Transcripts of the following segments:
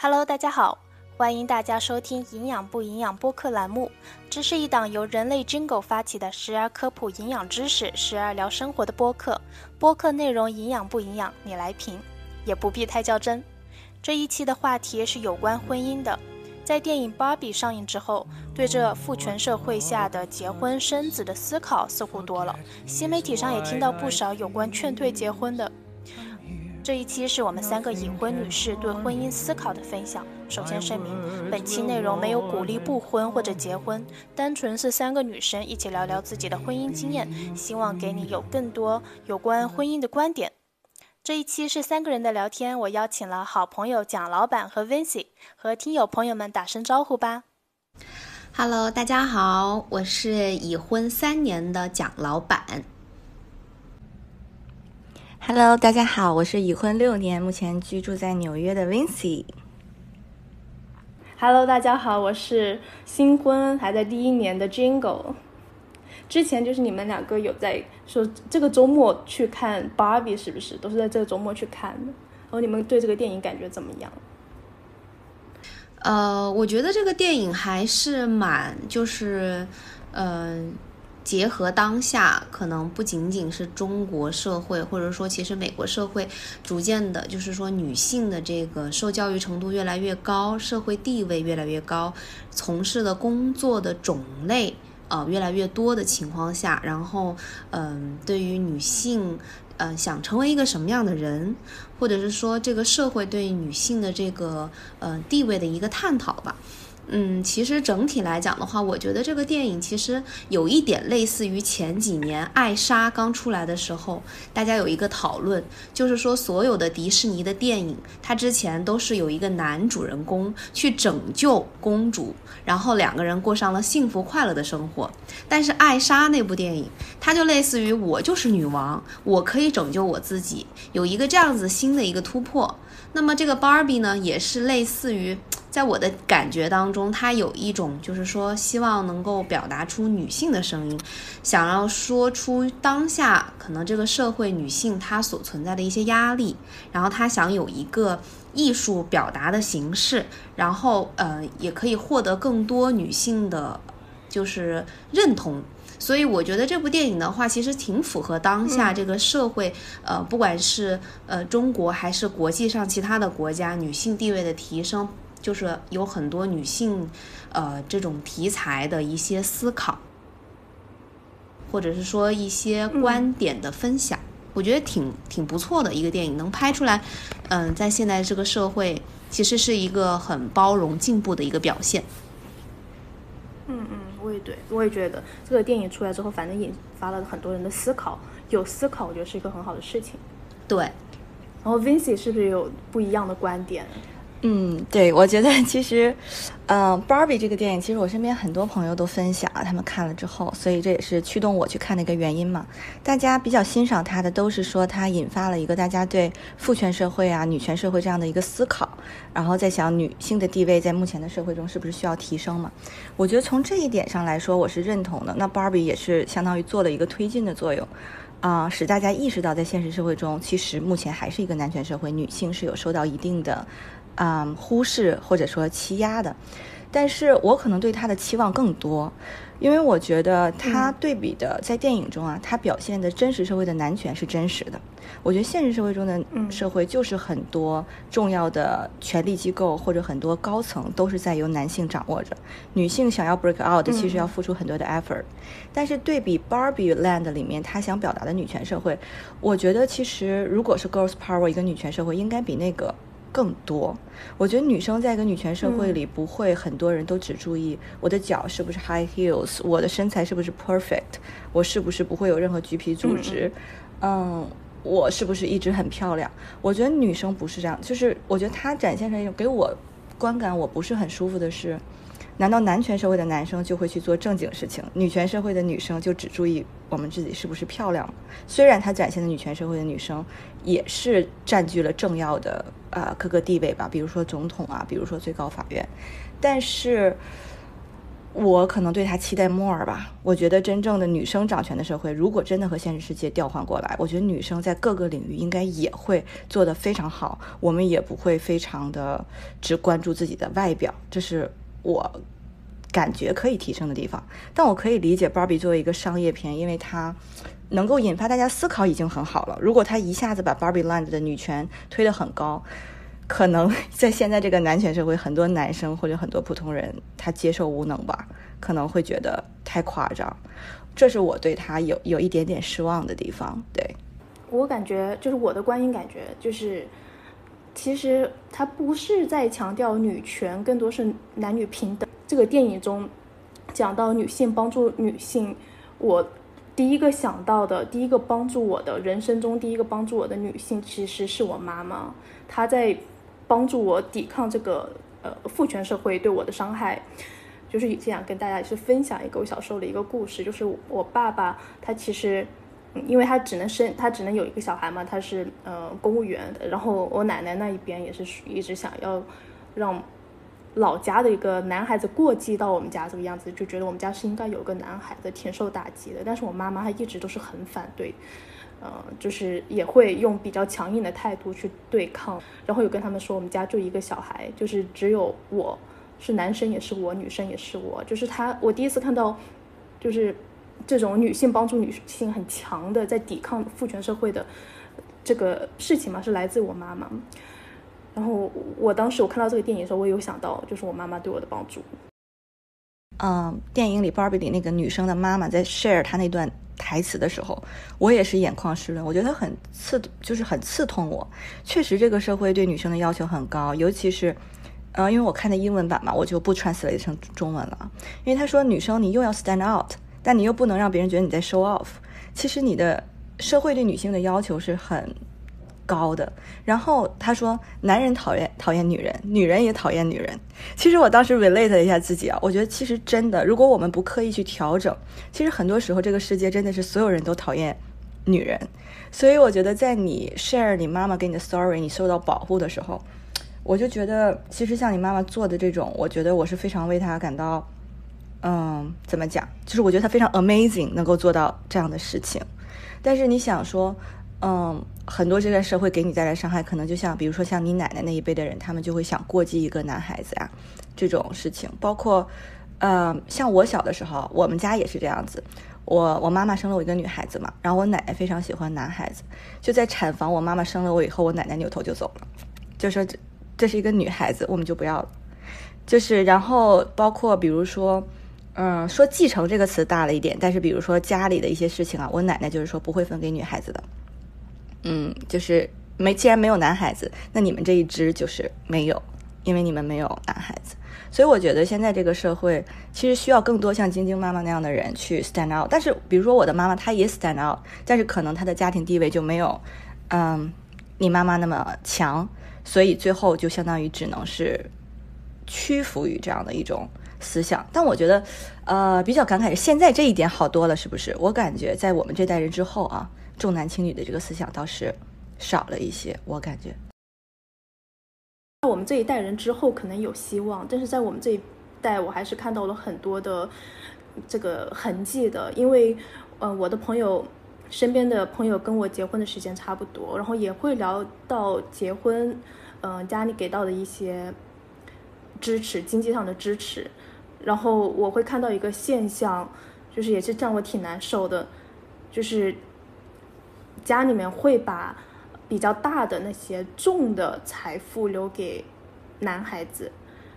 Hello，大家好，欢迎大家收听《营养不营养》播客栏目。这是一档由人类 Jingle 发起的，时而科普营养知识，时而聊生活的播客。播客内容营养不营养，你来评，也不必太较真。这一期的话题是有关婚姻的。在电影《芭比》上映之后，对这父权社会下的结婚生子的思考似乎多了。新媒体上也听到不少有关劝退结婚的。这一期是我们三个已婚女士对婚姻思考的分享。首先声明，本期内容没有鼓励不婚或者结婚，单纯是三个女生一起聊聊自己的婚姻经验，希望给你有更多有关婚姻的观点。这一期是三个人的聊天，我邀请了好朋友蒋老板和 Vincy，和听友朋友们打声招呼吧。Hello，大家好，我是已婚三年的蒋老板。Hello，大家好，我是已婚六年，目前居住在纽约的 Vincy。Hello，大家好，我是新婚还在第一年的 Jingle。之前就是你们两个有在说这个周末去看 Barbie 是不是？都是在这个周末去看的。然后你们对这个电影感觉怎么样？呃，我觉得这个电影还是蛮就是，嗯。结合当下，可能不仅仅是中国社会，或者说其实美国社会逐渐的，就是说女性的这个受教育程度越来越高，社会地位越来越高，从事的工作的种类呃越来越多的情况下，然后嗯，对于女性呃想成为一个什么样的人，或者是说这个社会对女性的这个呃地位的一个探讨吧。嗯，其实整体来讲的话，我觉得这个电影其实有一点类似于前几年《艾莎》刚出来的时候，大家有一个讨论，就是说所有的迪士尼的电影，它之前都是有一个男主人公去拯救公主，然后两个人过上了幸福快乐的生活。但是《艾莎》那部电影，它就类似于我就是女王，我可以拯救我自己，有一个这样子新的一个突破。那么这个 Barbie 呢，也是类似于。在我的感觉当中，它有一种就是说，希望能够表达出女性的声音，想要说出当下可能这个社会女性她所存在的一些压力，然后她想有一个艺术表达的形式，然后呃，也可以获得更多女性的，就是认同。所以我觉得这部电影的话，其实挺符合当下这个社会，呃，不管是呃中国还是国际上其他的国家，女性地位的提升。就是有很多女性，呃，这种题材的一些思考，或者是说一些观点的分享，我觉得挺挺不错的一个电影，能拍出来，嗯，在现在这个社会，其实是一个很包容进步的一个表现。嗯嗯，我也对，我也觉得这个电影出来之后，反正引发了很多人的思考，有思考，我觉得是一个很好的事情。对，然后 Vincy 是不是有不一样的观点？嗯，对，我觉得其实，嗯，Barbie 这个电影，其实我身边很多朋友都分享，他们看了之后，所以这也是驱动我去看的一个原因嘛。大家比较欣赏它的，都是说它引发了一个大家对父权社会啊、女权社会这样的一个思考，然后在想女性的地位在目前的社会中是不是需要提升嘛？我觉得从这一点上来说，我是认同的。那 bar 比也是相当于做了一个推进的作用，啊，使大家意识到在现实社会中，其实目前还是一个男权社会，女性是有受到一定的。嗯，忽视或者说欺压的，但是我可能对他的期望更多，因为我觉得他对比的在电影中啊，他表现的真实社会的男权是真实的。我觉得现实社会中的社会就是很多重要的权力机构或者很多高层都是在由男性掌握着，女性想要 break out 其实要付出很多的 effort。但是对比 Barbie Land 里面他想表达的女权社会，我觉得其实如果是 girls power 一个女权社会，应该比那个。更多，我觉得女生在一个女权社会里，不会很多人都只注意我的脚是不是 high heels，我的身材是不是 perfect，我是不是不会有任何橘皮组织，嗯，我是不是一直很漂亮？我觉得女生不是这样，就是我觉得她展现出一种给我观感我不是很舒服的是。难道男权社会的男生就会去做正经事情，女权社会的女生就只注意我们自己是不是漂亮？虽然他展现的女权社会的女生也是占据了重要的呃各个地位吧，比如说总统啊，比如说最高法院，但是我可能对他期待 more 吧。我觉得真正的女生掌权的社会，如果真的和现实世界调换过来，我觉得女生在各个领域应该也会做得非常好。我们也不会非常的只关注自己的外表，这是我感觉可以提升的地方。但我可以理解 baby 作为一个商业片，因为它能够引发大家思考已经很好了。如果他一下子把 Barbie Land 的女权推得很高，可能在现在这个男权社会，很多男生或者很多普通人，他接受无能吧，可能会觉得太夸张。这是我对他有有一点点失望的地方。对我感觉，就是我的观影感觉，就是其实他不是在强调女权，更多是男女平等。这个电影中讲到女性帮助女性，我第一个想到的，第一个帮助我的人生中第一个帮助我的女性，其实是我妈妈。她在。帮助我抵抗这个呃父权社会对我的伤害，就是也想跟大家去分享一个我小时候的一个故事，就是我爸爸他其实，因为他只能生他只能有一个小孩嘛，他是呃公务员，然后我奶奶那一边也是一直想要让老家的一个男孩子过继到我们家这个样子，就觉得我们家是应该有个男孩子，挺受打击的。但是我妈妈她一直都是很反对。呃，就是也会用比较强硬的态度去对抗，然后有跟他们说，我们家就一个小孩，就是只有我是男生也是我，女生也是我，就是他，我第一次看到，就是这种女性帮助女性很强的在抵抗父权社会的这个事情嘛，是来自我妈妈。然后我当时我看到这个电影的时候，我有想到就是我妈妈对我的帮助。嗯，电影里 Barbie 里那个女生的妈妈在 share 她那段。台词的时候，我也是眼眶湿润。我觉得很刺，就是很刺痛我。确实，这个社会对女生的要求很高，尤其是，呃，因为我看的英文版嘛，我就不 translate 成中文了。因为他说，女生你又要 stand out，但你又不能让别人觉得你在 show off。其实你的社会对女性的要求是很。高的，然后他说，男人讨厌讨厌女人，女人也讨厌女人。其实我当时 relate 了一下自己啊，我觉得其实真的，如果我们不刻意去调整，其实很多时候这个世界真的是所有人都讨厌女人。所以我觉得，在你 share 你妈妈给你的 story，你受到保护的时候，我就觉得，其实像你妈妈做的这种，我觉得我是非常为她感到，嗯，怎么讲？就是我觉得他非常 amazing，能够做到这样的事情。但是你想说。嗯，很多这个社会给你带来伤害，可能就像比如说像你奶奶那一辈的人，他们就会想过继一个男孩子啊，这种事情。包括，呃，像我小的时候，我们家也是这样子。我我妈妈生了我一个女孩子嘛，然后我奶奶非常喜欢男孩子。就在产房，我妈妈生了我以后，我奶奶扭头就走了，就说这这是一个女孩子，我们就不要了。就是然后包括比如说，嗯，说继承这个词大了一点，但是比如说家里的一些事情啊，我奶奶就是说不会分给女孩子的。嗯，就是没，既然没有男孩子，那你们这一支就是没有，因为你们没有男孩子。所以我觉得现在这个社会其实需要更多像晶晶妈妈那样的人去 stand out。但是，比如说我的妈妈，她也 stand out，但是可能她的家庭地位就没有，嗯，你妈妈那么强，所以最后就相当于只能是屈服于这样的一种思想。但我觉得，呃，比较感慨是现在这一点好多了，是不是？我感觉在我们这代人之后啊。重男轻女的这个思想倒是少了一些，我感觉。在我们这一代人之后可能有希望，但是在我们这一代，我还是看到了很多的这个痕迹的。因为，呃，我的朋友身边的朋友跟我结婚的时间差不多，然后也会聊到结婚，嗯，家里给到的一些支持，经济上的支持。然后我会看到一个现象，就是也是让我挺难受的，就是。家里面会把比较大的那些重的财富留给男孩子，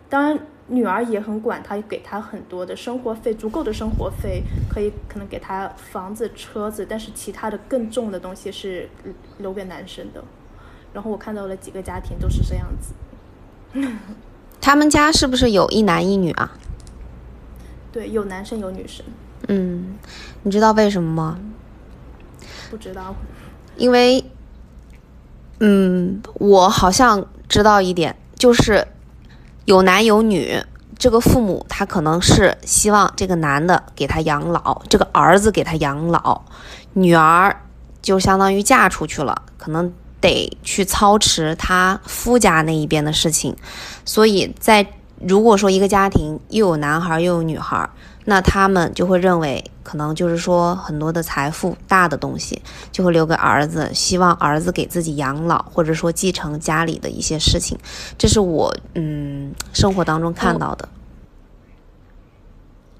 当然女儿也很管他，给他很多的生活费，足够的生活费可以可能给他房子、车子，但是其他的更重的东西是留给男生的。然后我看到了几个家庭都是这样子。他们家是不是有一男一女啊？对，有男生有女生。嗯，你知道为什么吗？不知道。因为，嗯，我好像知道一点，就是有男有女，这个父母他可能是希望这个男的给他养老，这个儿子给他养老，女儿就相当于嫁出去了，可能得去操持他夫家那一边的事情，所以在如果说一个家庭又有男孩又有女孩，那他们就会认为，可能就是说很多的财富、大的东西就会留给儿子，希望儿子给自己养老，或者说继承家里的一些事情。这是我嗯生活当中看到的。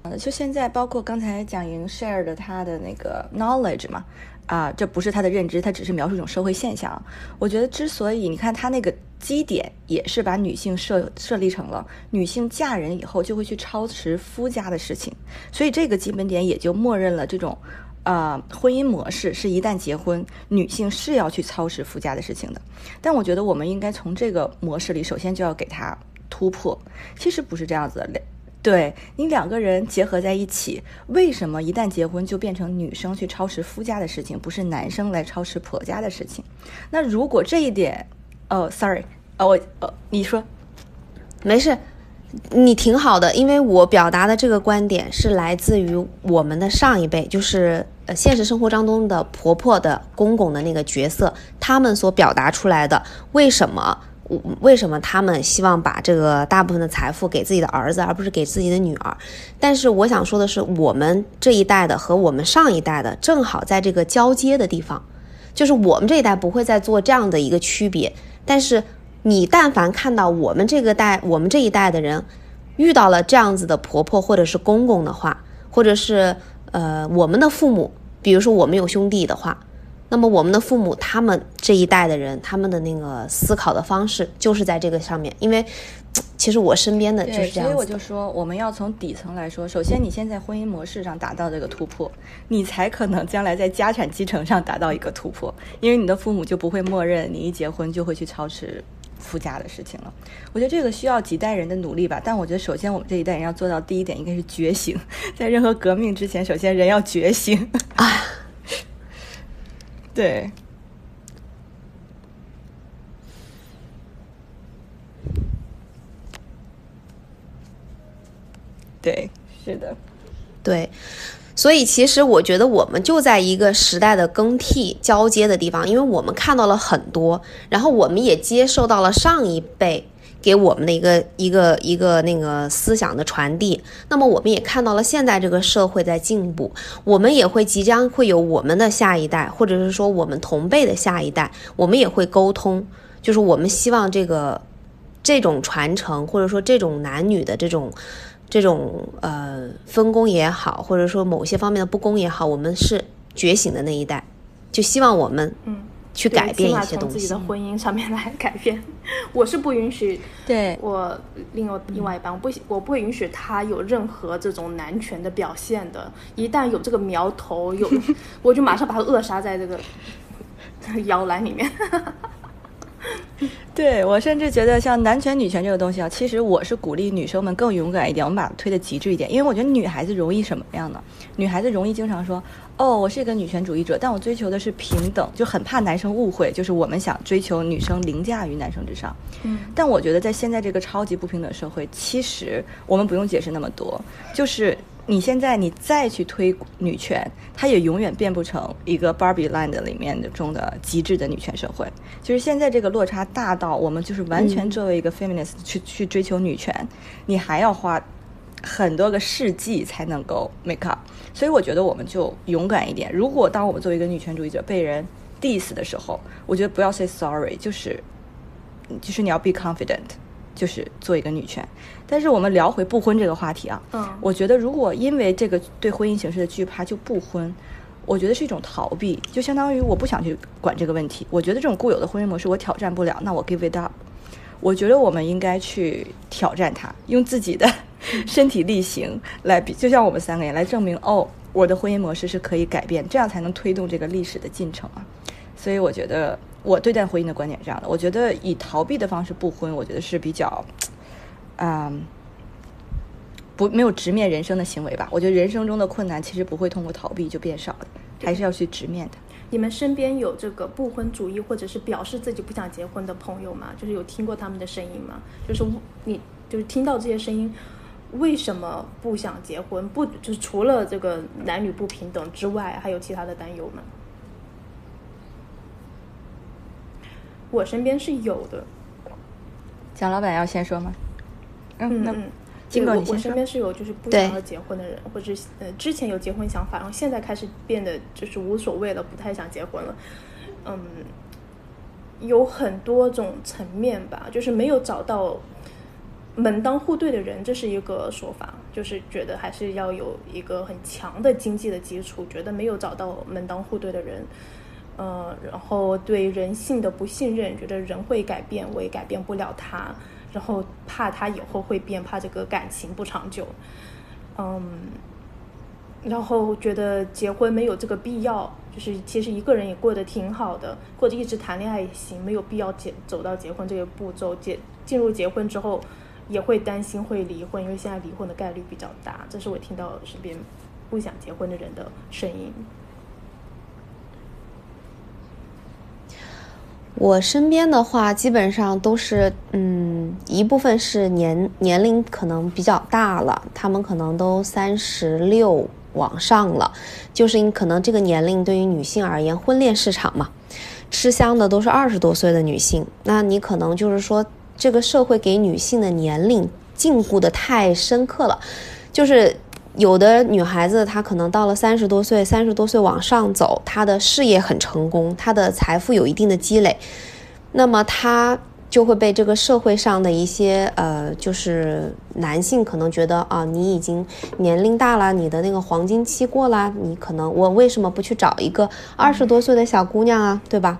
呃，就现在，包括刚才蒋莹 share 的他的那个 knowledge 嘛，啊，这不是他的认知，他只是描述一种社会现象。我觉得，之所以你看他那个基点，也是把女性设设立成了女性嫁人以后就会去操持夫家的事情，所以这个基本点也就默认了这种，呃，婚姻模式是一旦结婚，女性是要去操持夫家的事情的。但我觉得我们应该从这个模式里，首先就要给他突破。其实不是这样子的。对你两个人结合在一起，为什么一旦结婚就变成女生去操持夫家的事情，不是男生来操持婆家的事情？那如果这一点，哦，sorry，哦，我，哦，你说，没事，你挺好的，因为我表达的这个观点是来自于我们的上一辈，就是呃现实生活当中的婆婆的公公的那个角色，他们所表达出来的，为什么？为什么他们希望把这个大部分的财富给自己的儿子，而不是给自己的女儿？但是我想说的是，我们这一代的和我们上一代的正好在这个交接的地方，就是我们这一代不会再做这样的一个区别。但是你但凡看到我们这个代、我们这一代的人遇到了这样子的婆婆或者是公公的话，或者是呃我们的父母，比如说我们有兄弟的话。那么我们的父母，他们这一代的人，他们的那个思考的方式就是在这个上面。因为其实我身边的就是这样。所以我就说，我们要从底层来说。首先，你先在婚姻模式上达到这个突破，你才可能将来在家产继承上达到一个突破。因为你的父母就不会默认你一结婚就会去操持夫家的事情了。我觉得这个需要几代人的努力吧。但我觉得，首先我们这一代人要做到第一点，应该是觉醒。在任何革命之前，首先人要觉醒。啊。对，对，是的，对，所以其实我觉得我们就在一个时代的更替交接的地方，因为我们看到了很多，然后我们也接受到了上一辈。给我们的一个一个一个那个思想的传递，那么我们也看到了现在这个社会在进步，我们也会即将会有我们的下一代，或者是说我们同辈的下一代，我们也会沟通，就是我们希望这个这种传承，或者说这种男女的这种这种呃分工也好，或者说某些方面的不公也好，我们是觉醒的那一代，就希望我们。去改变一些东西，从自己的婚姻上面来改变。我是不允许，对我另外另外一半，我不我不允许他有任何这种男权的表现的。一旦有这个苗头，有 我就马上把他扼杀在这个 摇篮里面。对我甚至觉得像男权女权这个东西啊，其实我是鼓励女生们更勇敢一点，我们把它推的极致一点，因为我觉得女孩子容易什么样呢？女孩子容易经常说。哦，我是一个女权主义者，但我追求的是平等，就很怕男生误会，就是我们想追求女生凌驾于男生之上。嗯，但我觉得在现在这个超级不平等社会，其实我们不用解释那么多，就是你现在你再去推女权，它也永远变不成一个 Barbie Land 里面的中的极致的女权社会。就是现在这个落差大到我们就是完全作为一个 feminist 去去追求女权，你还要花。很多个世纪才能够 make up，所以我觉得我们就勇敢一点。如果当我们作为一个女权主义者被人 diss 的时候，我觉得不要 say sorry，就是就是你要 be confident，就是做一个女权。但是我们聊回不婚这个话题啊，嗯，我觉得如果因为这个对婚姻形式的惧怕就不婚，我觉得是一种逃避，就相当于我不想去管这个问题。我觉得这种固有的婚姻模式我挑战不了，那我 give it up。我觉得我们应该去挑战它，用自己的 身体力行来，就像我们三个人来证明哦，我的婚姻模式是可以改变，这样才能推动这个历史的进程啊。所以我觉得我对待婚姻的观点是这样的：我觉得以逃避的方式不婚，我觉得是比较，嗯，不没有直面人生的行为吧。我觉得人生中的困难其实不会通过逃避就变少的，还是要去直面的。你们身边有这个不婚主义或者是表示自己不想结婚的朋友吗？就是有听过他们的声音吗？就是你就是听到这些声音，为什么不想结婚？不就是除了这个男女不平等之外，还有其他的担忧吗？我身边是有的。蒋老板要先说吗？嗯嗯。金狗，我我身边是有就是不想要结婚的人，或者呃之前有结婚想法，然后现在开始变得就是无所谓了，不太想结婚了。嗯，有很多种层面吧，就是没有找到门当户对的人，这是一个说法，就是觉得还是要有一个很强的经济的基础，觉得没有找到门当户对的人，呃，然后对人性的不信任，觉得人会改变，我也改变不了他。然后怕他以后会变，怕这个感情不长久，嗯，然后觉得结婚没有这个必要，就是其实一个人也过得挺好的，或者一直谈恋爱也行，没有必要结走到结婚这个步骤。结进入结婚之后，也会担心会离婚，因为现在离婚的概率比较大。这是我听到身边不想结婚的人的声音。我身边的话，基本上都是，嗯，一部分是年年龄可能比较大了，他们可能都三十六往上了，就是因可能这个年龄对于女性而言，婚恋市场嘛，吃香的都是二十多岁的女性，那你可能就是说，这个社会给女性的年龄禁锢的太深刻了，就是。有的女孩子，她可能到了三十多岁，三十多岁往上走，她的事业很成功，她的财富有一定的积累，那么她就会被这个社会上的一些呃，就是男性可能觉得啊，你已经年龄大了，你的那个黄金期过了，你可能我为什么不去找一个二十多岁的小姑娘啊，对吧？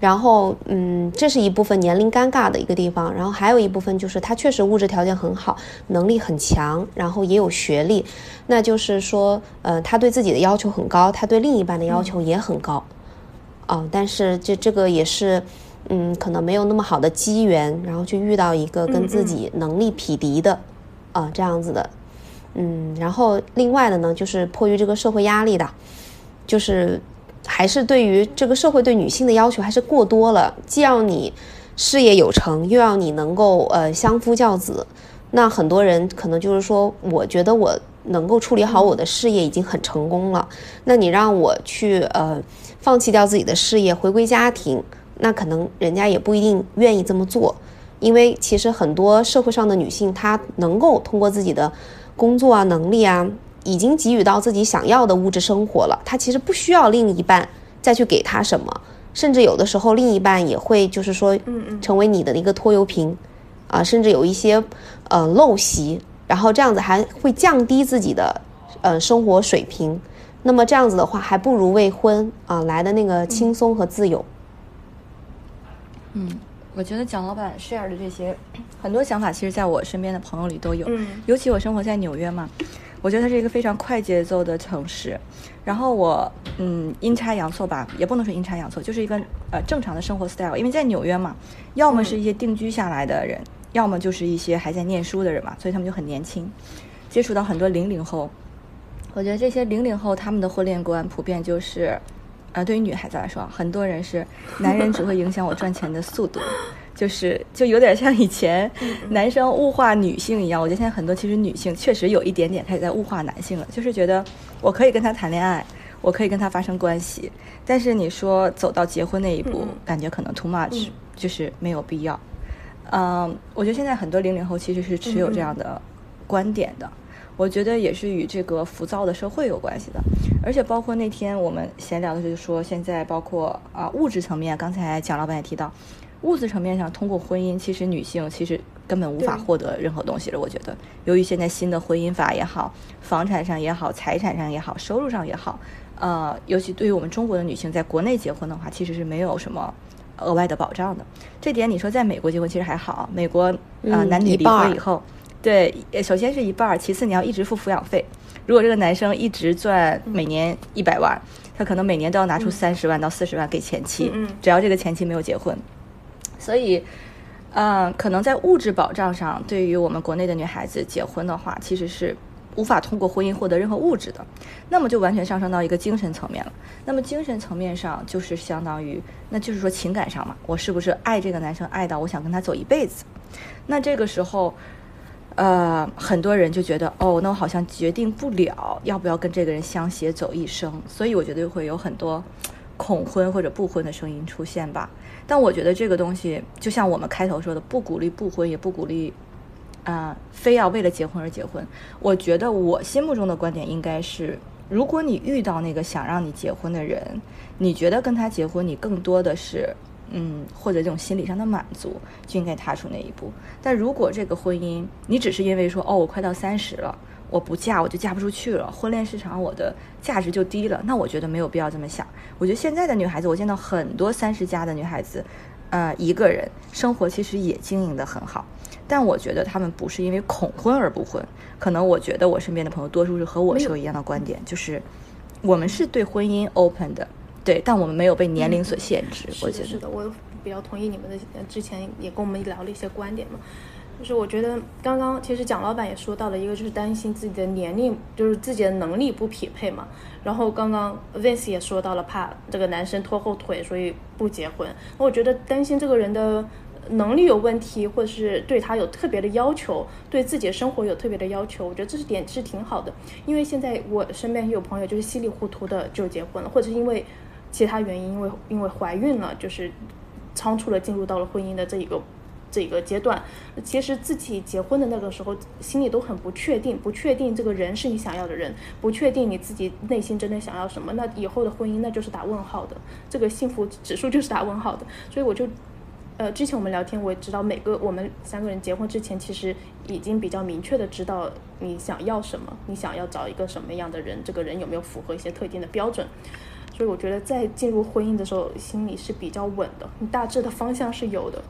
然后，嗯，这是一部分年龄尴尬的一个地方。然后还有一部分就是他确实物质条件很好，能力很强，然后也有学历。那就是说，呃，他对自己的要求很高，他对另一半的要求也很高。啊，但是这这个也是，嗯，可能没有那么好的机缘，然后去遇到一个跟自己能力匹敌的，啊，这样子的。嗯，然后另外的呢，就是迫于这个社会压力的，就是。还是对于这个社会对女性的要求还是过多了，既要你事业有成，又要你能够呃相夫教子。那很多人可能就是说，我觉得我能够处理好我的事业已经很成功了。那你让我去呃放弃掉自己的事业，回归家庭，那可能人家也不一定愿意这么做。因为其实很多社会上的女性，她能够通过自己的工作啊能力啊。已经给予到自己想要的物质生活了，他其实不需要另一半再去给他什么，甚至有的时候另一半也会就是说，嗯成为你的一个拖油瓶，啊，甚至有一些呃陋习，然后这样子还会降低自己的呃生活水平。那么这样子的话，还不如未婚啊来的那个轻松和自由。嗯，我觉得蒋老板 share 的这些很多想法，其实在我身边的朋友里都有，尤其我生活在纽约嘛。我觉得它是一个非常快节奏的城市，然后我嗯阴差阳错吧，也不能说阴差阳错，就是一个呃正常的生活 style。因为在纽约嘛，要么是一些定居下来的人，要么就是一些还在念书的人嘛，所以他们就很年轻，接触到很多零零后。我觉得这些零零后他们的婚恋观普遍就是，呃，对于女孩子来说，很多人是男人只会影响我赚钱的速度。就是就有点像以前男生物化女性一样，我觉得现在很多其实女性确实有一点点开始在物化男性了，就是觉得我可以跟他谈恋爱，我可以跟他发生关系，但是你说走到结婚那一步，感觉可能 too much，就是没有必要。嗯，我觉得现在很多零零后其实是持有这样的观点的，我觉得也是与这个浮躁的社会有关系的，而且包括那天我们闲聊的时候说，现在包括啊物质层面，刚才蒋老板也提到。物质层面上，通过婚姻，其实女性其实根本无法获得任何东西了。我觉得，由于现在新的婚姻法也好，房产上也好，财产上也好，收入上也好，呃，尤其对于我们中国的女性，在国内结婚的话，其实是没有什么额外的保障的。这点你说在美国结婚其实还好，美国啊，男女离婚以后，对，首先是一半儿，其次你要一直付抚养费。如果这个男生一直赚每年一百万，他可能每年都要拿出三十万到四十万给前妻，只要这个前妻没有结婚。所以，嗯，可能在物质保障上，对于我们国内的女孩子结婚的话，其实是无法通过婚姻获得任何物质的。那么就完全上升到一个精神层面了。那么精神层面上，就是相当于，那就是说情感上嘛，我是不是爱这个男生爱到我想跟他走一辈子？那这个时候，呃，很多人就觉得，哦，那我好像决定不了要不要跟这个人相携走一生。所以我觉得会有很多恐婚或者不婚的声音出现吧。但我觉得这个东西，就像我们开头说的，不鼓励不婚，也不鼓励，啊，非要为了结婚而结婚。我觉得我心目中的观点应该是，如果你遇到那个想让你结婚的人，你觉得跟他结婚，你更多的是。嗯，或者这种心理上的满足，就应该踏出那一步。但如果这个婚姻，你只是因为说，哦，我快到三十了，我不嫁我就嫁不出去了，婚恋市场我的价值就低了，那我觉得没有必要这么想。我觉得现在的女孩子，我见到很多三十加的女孩子，呃，一个人生活其实也经营的很好。但我觉得她们不是因为恐婚而不婚，可能我觉得我身边的朋友多数是和我是有一样的观点，就是我们是对婚姻 open 的。对，但我们没有被年龄所限制。我觉得是的，我比较同意你们的。之前也跟我们聊了一些观点嘛，就是我觉得刚刚其实蒋老板也说到了一个，就是担心自己的年龄，就是自己的能力不匹配嘛。然后刚刚 Vince 也说到了，怕这个男生拖后腿，所以不结婚。那我觉得担心这个人的能力有问题，或者是对他有特别的要求，对自己的生活有特别的要求。我觉得这是点是挺好的，因为现在我身边有朋友就是稀里糊涂的就结婚了，或者是因为。其他原因，因为因为怀孕了，就是仓促的进入到了婚姻的这一个这个阶段。其实自己结婚的那个时候，心里都很不确定，不确定这个人是你想要的人，不确定你自己内心真的想要什么。那以后的婚姻，那就是打问号的，这个幸福指数就是打问号的。所以我就，呃，之前我们聊天，我也知道每个我们三个人结婚之前，其实已经比较明确的知道你想要什么，你想要找一个什么样的人，这个人有没有符合一些特定的标准。所以我觉得在进入婚姻的时候，心里是比较稳的，你大致的方向是有的，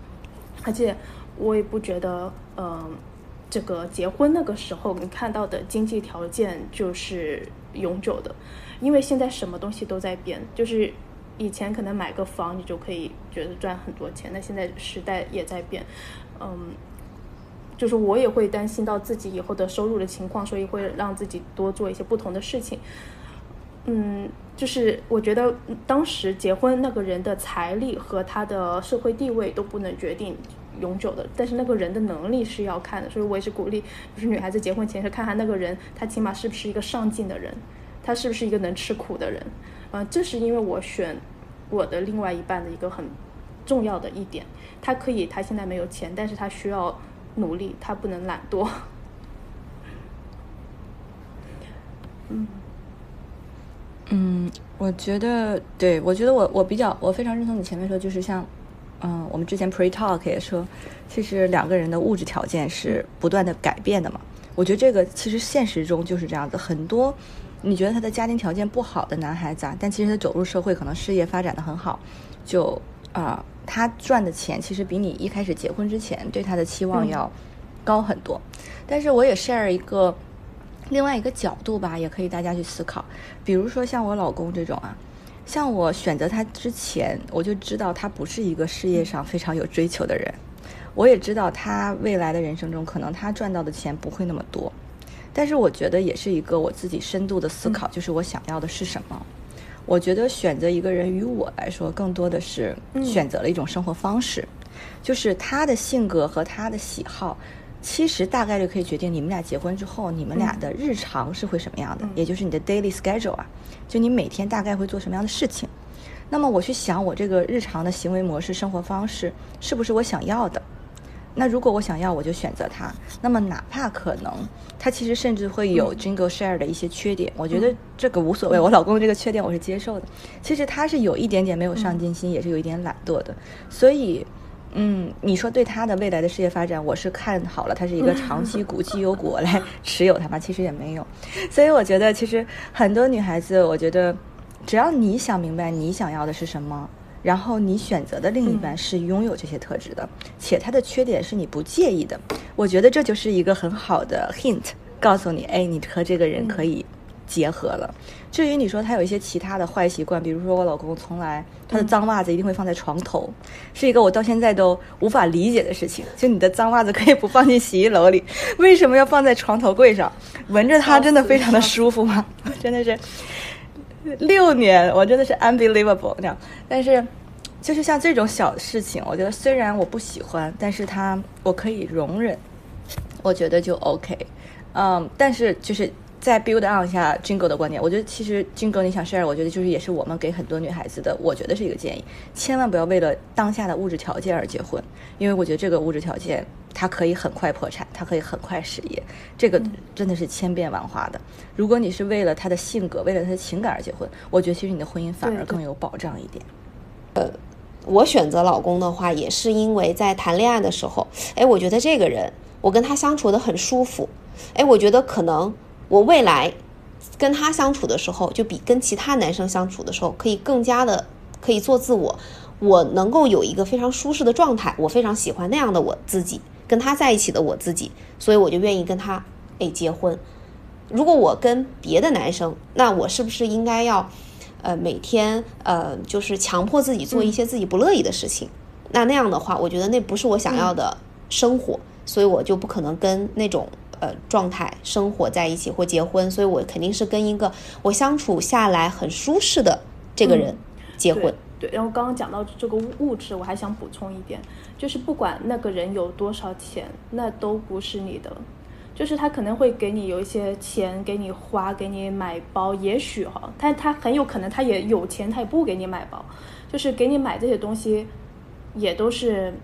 而且我也不觉得，嗯，这个结婚那个时候你看到的经济条件就是永久的，因为现在什么东西都在变，就是以前可能买个房你就可以觉得赚很多钱，那现在时代也在变，嗯，就是我也会担心到自己以后的收入的情况，所以会让自己多做一些不同的事情，嗯。就是我觉得当时结婚那个人的财力和他的社会地位都不能决定永久的，但是那个人的能力是要看的，所以我也是鼓励，就是女孩子结婚前是看看那个人，他起码是不是一个上进的人，他是不是一个能吃苦的人，嗯，这是因为我选我的另外一半的一个很重要的一点，他可以他现在没有钱，但是他需要努力，他不能懒惰，嗯。嗯，我觉得对，我觉得我我比较我非常认同你前面说，就是像，嗯，我们之前 pre talk 也说，其实两个人的物质条件是不断的改变的嘛。我觉得这个其实现实中就是这样子，很多你觉得他的家庭条件不好的男孩子啊，但其实他走入社会，可能事业发展的很好，就啊，他赚的钱其实比你一开始结婚之前对他的期望要高很多。但是我也 share 一个。另外一个角度吧，也可以大家去思考。比如说像我老公这种啊，像我选择他之前，我就知道他不是一个事业上非常有追求的人。我也知道他未来的人生中，可能他赚到的钱不会那么多。但是我觉得也是一个我自己深度的思考，就是我想要的是什么。我觉得选择一个人，于我来说，更多的是选择了一种生活方式，就是他的性格和他的喜好。其实大概率可以决定你们俩结婚之后，你们俩的日常是会什么样的，也就是你的 daily schedule 啊，就你每天大概会做什么样的事情。那么我去想，我这个日常的行为模式、生活方式是不是我想要的？那如果我想要，我就选择它。那么哪怕可能它其实甚至会有 jingle share 的一些缺点，我觉得这个无所谓。我老公这个缺点我是接受的。其实他是有一点点没有上进心，也是有一点懒惰的，所以。嗯，你说对他的未来的事业发展，我是看好了，他是一个长期股绩优股来持有他吗？其实也没有，所以我觉得其实很多女孩子，我觉得只要你想明白你想要的是什么，然后你选择的另一半是拥有这些特质的，且他的缺点是你不介意的，我觉得这就是一个很好的 hint，告诉你，哎，你和这个人可以。结合了。至于你说他有一些其他的坏习惯，比如说我老公从来他的脏袜子一定会放在床头，是一个我到现在都无法理解的事情。就你的脏袜子可以不放进洗衣篓里，为什么要放在床头柜上？闻着它真的非常的舒服吗？真的是六年，我真的是 unbelievable 那样。但是就是像这种小事情，我觉得虽然我不喜欢，但是他我可以容忍，我觉得就 OK。嗯，但是就是。再 build on 一下 Jingle 的观点，我觉得其实 Jingle 你想 share，我觉得就是也是我们给很多女孩子的，我觉得是一个建议，千万不要为了当下的物质条件而结婚，因为我觉得这个物质条件它可以很快破产，它可以很快失业，这个真的是千变万化的。如果你是为了他的性格，为了他的情感而结婚，我觉得其实你的婚姻反而更有保障一点。呃，我选择老公的话，也是因为在谈恋爱的时候，哎，我觉得这个人我跟他相处的很舒服，哎，我觉得可能。我未来跟他相处的时候，就比跟其他男生相处的时候，可以更加的可以做自我。我能够有一个非常舒适的状态，我非常喜欢那样的我自己，跟他在一起的我自己，所以我就愿意跟他诶结婚。如果我跟别的男生，那我是不是应该要呃每天呃就是强迫自己做一些自己不乐意的事情？那那样的话，我觉得那不是我想要的生活，所以我就不可能跟那种。呃，状态生活在一起或结婚，所以我肯定是跟一个我相处下来很舒适的这个人结婚。对，然后刚刚讲到这个物质，我还想补充一点，就是不管那个人有多少钱，那都不是你的。就是他可能会给你有一些钱给你花，给你买包，也许哈，但他很有可能他也有钱，他也不给你买包，就是给你买这些东西，也都是。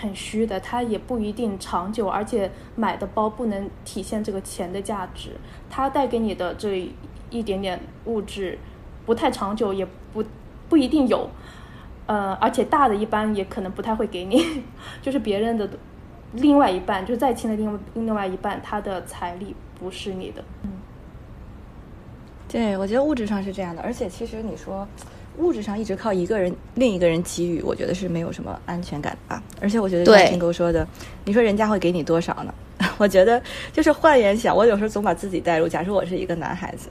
很虚的，它也不一定长久，而且买的包不能体现这个钱的价值。它带给你的这一点点物质，不太长久，也不不一定有。呃，而且大的一般也可能不太会给你，就是别人的另外一半，就再亲的另外另外一半，他的财力不是你的。嗯，对，我觉得物质上是这样的，而且其实你说。物质上一直靠一个人、另一个人给予，我觉得是没有什么安全感的啊。而且我觉得像金沟说的，你说人家会给你多少呢？我觉得就是换言想，我有时候总把自己带入，假如我是一个男孩子，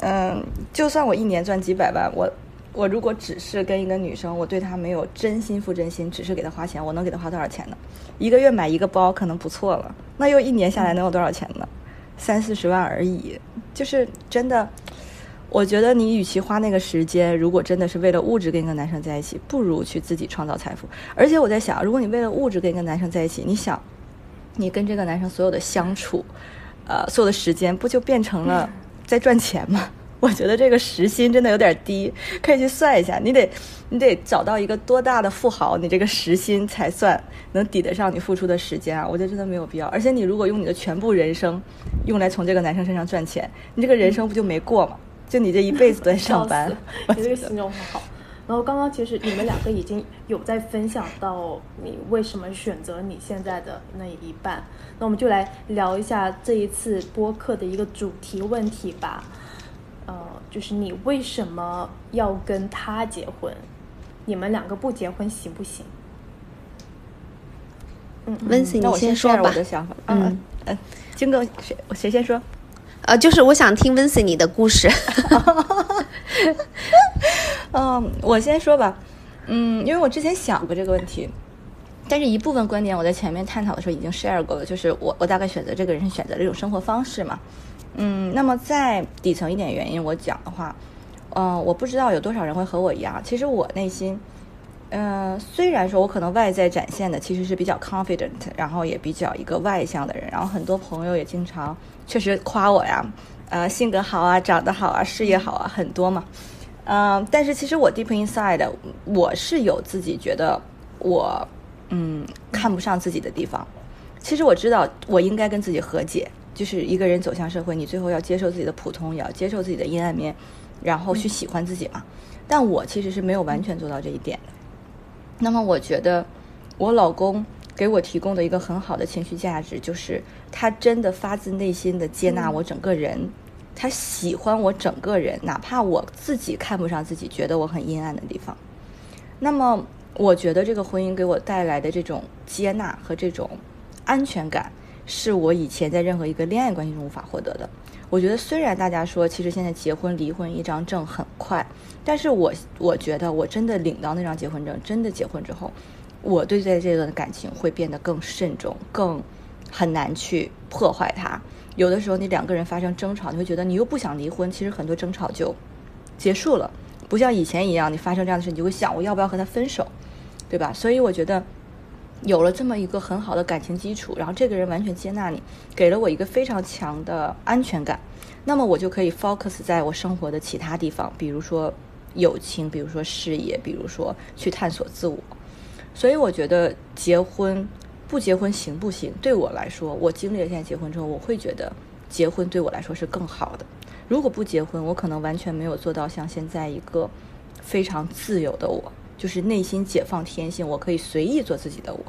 嗯，就算我一年赚几百万，我我如果只是跟一个女生，我对她没有真心付真心，只是给她花钱，我能给她花多少钱呢？一个月买一个包可能不错了，那又一年下来能有多少钱呢？三四十万而已，就是真的。我觉得你与其花那个时间，如果真的是为了物质跟一个男生在一起，不如去自己创造财富。而且我在想，如果你为了物质跟一个男生在一起，你想，你跟这个男生所有的相处，呃，所有的时间，不就变成了在赚钱吗？我觉得这个时薪真的有点低，可以去算一下。你得，你得找到一个多大的富豪，你这个时薪才算能抵得上你付出的时间啊？我觉得真的没有必要。而且你如果用你的全部人生用来从这个男生身上赚钱，你这个人生不就没过吗？就你这一辈子都在上班，你这个形容很好。然后刚刚其实你们两个已经有在分享到你为什么选择你现在的那一半，那我们就来聊一下这一次播客的一个主题问题吧。呃，就是你为什么要跟他结婚？你们两个不结婚行不行？嗯，温馨，你先说吧。我的想法。嗯嗯，金哥，谁谁先说？呃，就是我想听温斯你的故事。嗯，我先说吧。嗯，因为我之前想过这个问题，但是一部分观点我在前面探讨的时候已经 share 过了，就是我我大概选择这个人是选择这种生活方式嘛。嗯，那么在底层一点原因，我讲的话，嗯，我不知道有多少人会和我一样。其实我内心，嗯，虽然说我可能外在展现的其实是比较 confident，然后也比较一个外向的人，然后很多朋友也经常。确实夸我呀，呃，性格好啊，长得好啊，事业好啊，很多嘛，嗯，但是其实我 deep inside 我是有自己觉得我嗯看不上自己的地方。其实我知道我应该跟自己和解，就是一个人走向社会，你最后要接受自己的普通，也要接受自己的阴暗面，然后去喜欢自己嘛。但我其实是没有完全做到这一点的。那么我觉得我老公。给我提供的一个很好的情绪价值，就是他真的发自内心的接纳我整个人，他喜欢我整个人，哪怕我自己看不上自己，觉得我很阴暗的地方。那么，我觉得这个婚姻给我带来的这种接纳和这种安全感，是我以前在任何一个恋爱关系中无法获得的。我觉得，虽然大家说其实现在结婚离婚一张证很快，但是我我觉得我真的领到那张结婚证，真的结婚之后。我对待这段感情会变得更慎重，更很难去破坏它。有的时候，你两个人发生争吵，你会觉得你又不想离婚，其实很多争吵就结束了，不像以前一样，你发生这样的事，你就会想我要不要和他分手，对吧？所以我觉得，有了这么一个很好的感情基础，然后这个人完全接纳你，给了我一个非常强的安全感，那么我就可以 focus 在我生活的其他地方，比如说友情，比如说事业，比如说去探索自我。所以我觉得结婚不结婚行不行？对我来说，我经历了现在结婚之后，我会觉得结婚对我来说是更好的。如果不结婚，我可能完全没有做到像现在一个非常自由的我。就是内心解放天性，我可以随意做自己的我。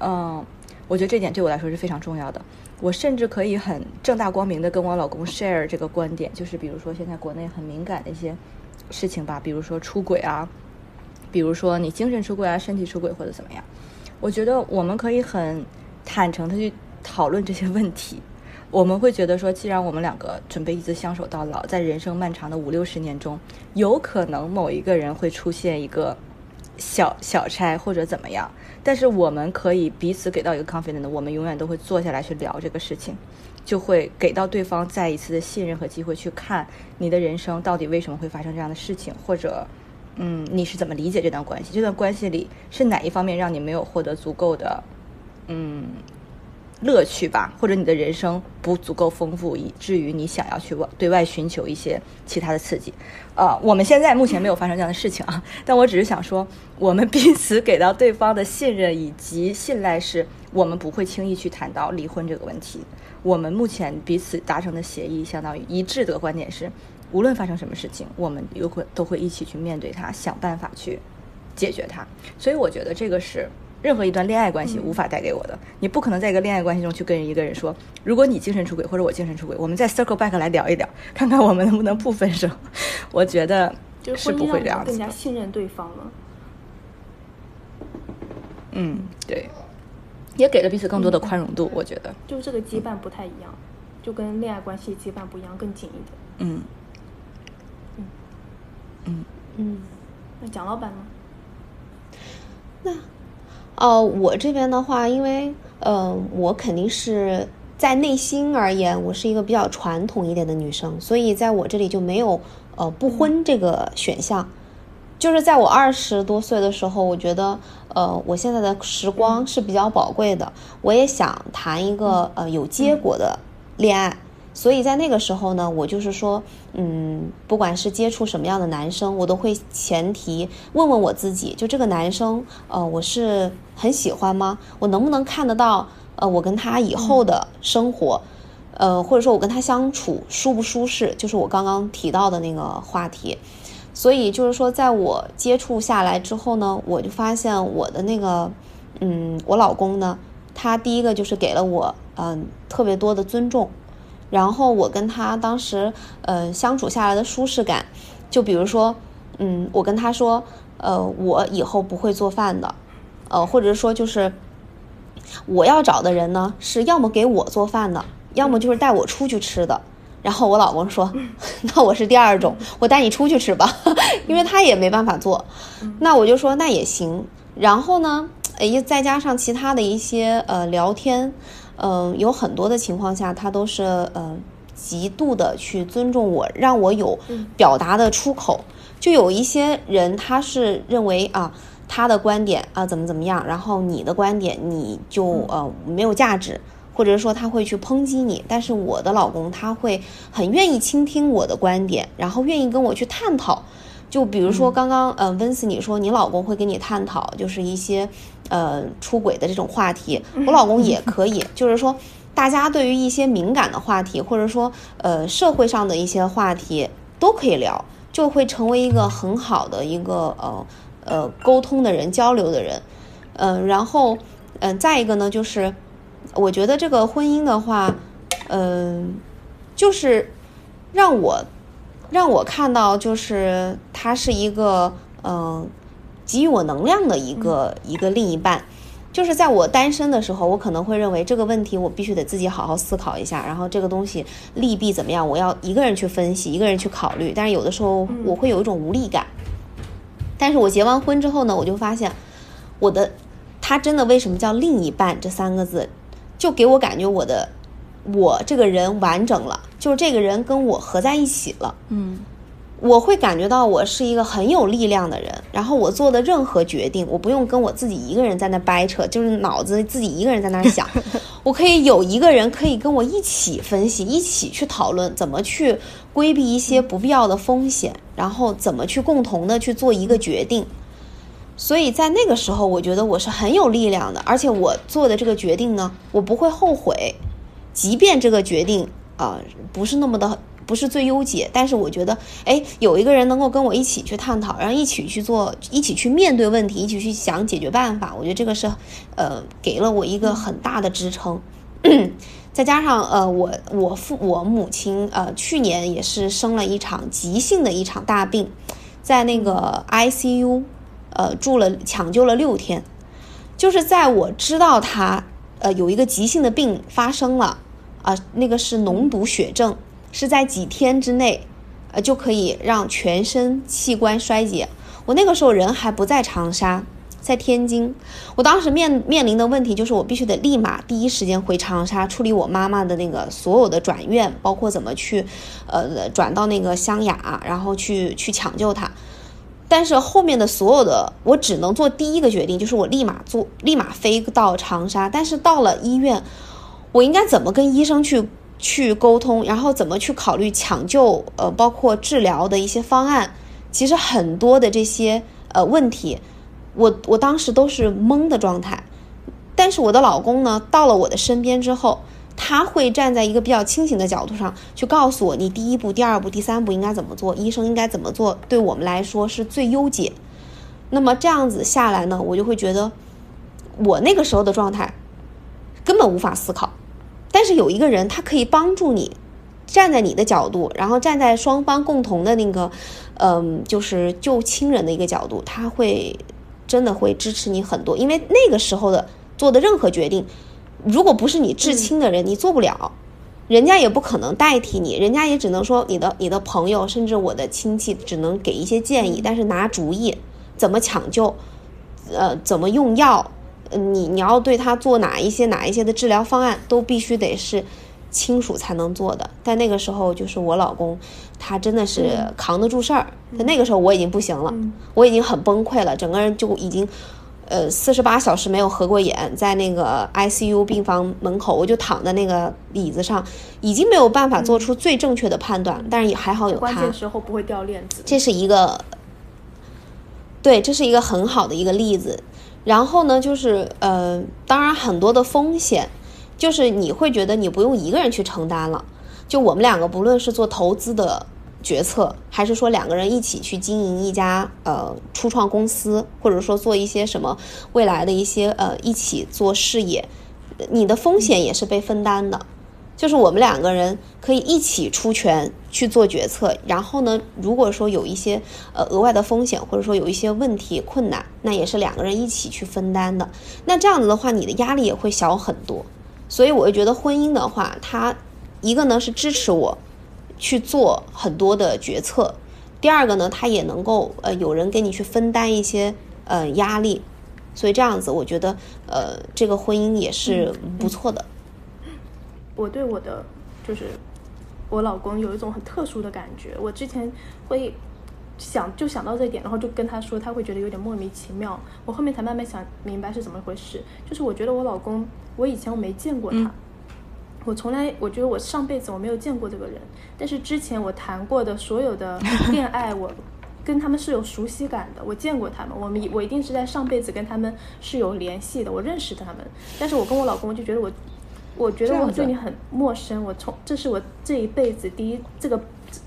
嗯，我觉得这点对我来说是非常重要的。我甚至可以很正大光明的跟我老公 share 这个观点，就是比如说现在国内很敏感的一些事情吧，比如说出轨啊，比如说你精神出轨啊、身体出轨或者怎么样，我觉得我们可以很坦诚的去讨论这些问题。我们会觉得说，既然我们两个准备一直相守到老，在人生漫长的五六十年中，有可能某一个人会出现一个小小差或者怎么样，但是我们可以彼此给到一个 confident，我们永远都会坐下来去聊这个事情，就会给到对方再一次的信任和机会去看你的人生到底为什么会发生这样的事情，或者，嗯，你是怎么理解这段关系？这段关系里是哪一方面让你没有获得足够的，嗯。乐趣吧，或者你的人生不足够丰富，以至于你想要去外对外寻求一些其他的刺激。呃，我们现在目前没有发生这样的事情啊，但我只是想说，我们彼此给到对方的信任以及信赖，是我们不会轻易去谈到离婚这个问题。我们目前彼此达成的协议，相当于一致的观点是，无论发生什么事情，我们有会都会一起去面对它，想办法去解决它。所以我觉得这个是。任何一段恋爱关系无法带给我的，你不可能在一个恋爱关系中去跟一个人说，如果你精神出轨或者我精神出轨，我们再 circle back 来聊一聊，看看我们能不能不分手。我觉得是不会这样子。更加信任对方了。嗯，对，也给了彼此更多的宽容度。我觉得，就是这个羁绊不太一样，就跟恋爱关系羁绊不一样，更紧一点。嗯，嗯，嗯嗯，那蒋老板呢？那。哦，我这边的话，因为，嗯，我肯定是在内心而言，我是一个比较传统一点的女生，所以在我这里就没有呃不婚这个选项。就是在我二十多岁的时候，我觉得，呃，我现在的时光是比较宝贵的，我也想谈一个呃有结果的恋爱。所以在那个时候呢，我就是说，嗯，不管是接触什么样的男生，我都会前提问问我自己，就这个男生，呃，我是很喜欢吗？我能不能看得到，呃，我跟他以后的生活，呃，或者说我跟他相处舒不舒适？就是我刚刚提到的那个话题。所以就是说，在我接触下来之后呢，我就发现我的那个，嗯，我老公呢，他第一个就是给了我，嗯，特别多的尊重。然后我跟他当时，呃，相处下来的舒适感，就比如说，嗯，我跟他说，呃，我以后不会做饭的，呃，或者说就是，我要找的人呢，是要么给我做饭的，要么就是带我出去吃的。然后我老公说，那我是第二种，我带你出去吃吧，因为他也没办法做。那我就说那也行。然后呢，诶，再加上其他的一些呃聊天。嗯，有很多的情况下，他都是呃极度的去尊重我，让我有表达的出口。就有一些人，他是认为啊，他的观点啊怎么怎么样，然后你的观点你就呃没有价值，或者说他会去抨击你。但是我的老公他会很愿意倾听我的观点，然后愿意跟我去探讨。就比如说刚刚呃温斯你说你老公会跟你探讨，就是一些。呃，出轨的这种话题，我老公也可以。就是说，大家对于一些敏感的话题，或者说呃社会上的一些话题，都可以聊，就会成为一个很好的一个呃呃沟通的人、交流的人。嗯，然后嗯，再一个呢，就是我觉得这个婚姻的话，嗯，就是让我让我看到，就是他是一个嗯。给予我能量的一个一个另一半，就是在我单身的时候，我可能会认为这个问题我必须得自己好好思考一下，然后这个东西利弊怎么样，我要一个人去分析，一个人去考虑。但是有的时候我会有一种无力感。但是我结完婚之后呢，我就发现我的他真的为什么叫另一半这三个字，就给我感觉我的我这个人完整了，就是这个人跟我合在一起了。嗯。我会感觉到我是一个很有力量的人，然后我做的任何决定，我不用跟我自己一个人在那掰扯，就是脑子自己一个人在那想，我可以有一个人可以跟我一起分析，一起去讨论怎么去规避一些不必要的风险，然后怎么去共同的去做一个决定。所以在那个时候，我觉得我是很有力量的，而且我做的这个决定呢，我不会后悔，即便这个决定啊不是那么的。不是最优解，但是我觉得，哎，有一个人能够跟我一起去探讨，然后一起去做，一起去面对问题，一起去想解决办法，我觉得这个是，呃，给了我一个很大的支撑。再加上，呃，我我父我母亲，呃，去年也是生了一场急性的一场大病，在那个 ICU，呃，住了抢救了六天，就是在我知道他，呃，有一个急性的病发生了，啊，那个是脓毒血症。是在几天之内，呃，就可以让全身器官衰竭。我那个时候人还不在长沙，在天津。我当时面面临的问题就是，我必须得立马第一时间回长沙处理我妈妈的那个所有的转院，包括怎么去，呃，转到那个湘雅，然后去去抢救她。但是后面的所有的，我只能做第一个决定，就是我立马做，立马飞到长沙。但是到了医院，我应该怎么跟医生去？去沟通，然后怎么去考虑抢救，呃，包括治疗的一些方案，其实很多的这些呃问题，我我当时都是懵的状态。但是我的老公呢，到了我的身边之后，他会站在一个比较清醒的角度上去告诉我，你第一步、第二步、第三步应该怎么做，医生应该怎么做，对我们来说是最优解。那么这样子下来呢，我就会觉得，我那个时候的状态根本无法思考。但是有一个人，他可以帮助你，站在你的角度，然后站在双方共同的那个，嗯，就是救亲人的一个角度，他会真的会支持你很多。因为那个时候的做的任何决定，如果不是你至亲的人，你做不了，人家也不可能代替你，人家也只能说你的你的朋友，甚至我的亲戚，只能给一些建议，但是拿主意怎么抢救，呃，怎么用药。你你要对他做哪一些哪一些的治疗方案，都必须得是亲属才能做的。但那个时候，就是我老公，他真的是扛得住事儿。在那个时候，我已经不行了，我已经很崩溃了，整个人就已经，呃，四十八小时没有合过眼，在那个 ICU 病房门口，我就躺在那个椅子上，已经没有办法做出最正确的判断。但是也还好有他。关键时候不会掉链子。这是一个，对，这是一个很好的一个例子。然后呢，就是呃，当然很多的风险，就是你会觉得你不用一个人去承担了。就我们两个，不论是做投资的决策，还是说两个人一起去经营一家呃初创公司，或者说做一些什么未来的一些呃一起做事业，你的风险也是被分担的。就是我们两个人可以一起出拳去做决策，然后呢，如果说有一些呃额外的风险，或者说有一些问题困难，那也是两个人一起去分担的。那这样子的话，你的压力也会小很多。所以我就觉得婚姻的话，它一个呢是支持我去做很多的决策，第二个呢，它也能够呃有人给你去分担一些呃压力。所以这样子，我觉得呃这个婚姻也是不错的。我对我的就是我老公有一种很特殊的感觉，我之前会想就想到这一点，然后就跟他说，他会觉得有点莫名其妙。我后面才慢慢想明白是怎么回事，就是我觉得我老公，我以前我没见过他，我从来我觉得我上辈子我没有见过这个人，但是之前我谈过的所有的恋爱，我跟他们是有熟悉感的，我见过他们，我们我一定是在上辈子跟他们是有联系的，我认识他们，但是我跟我老公就觉得我。我觉得我对你很陌生，我从这是我这一辈子第一这个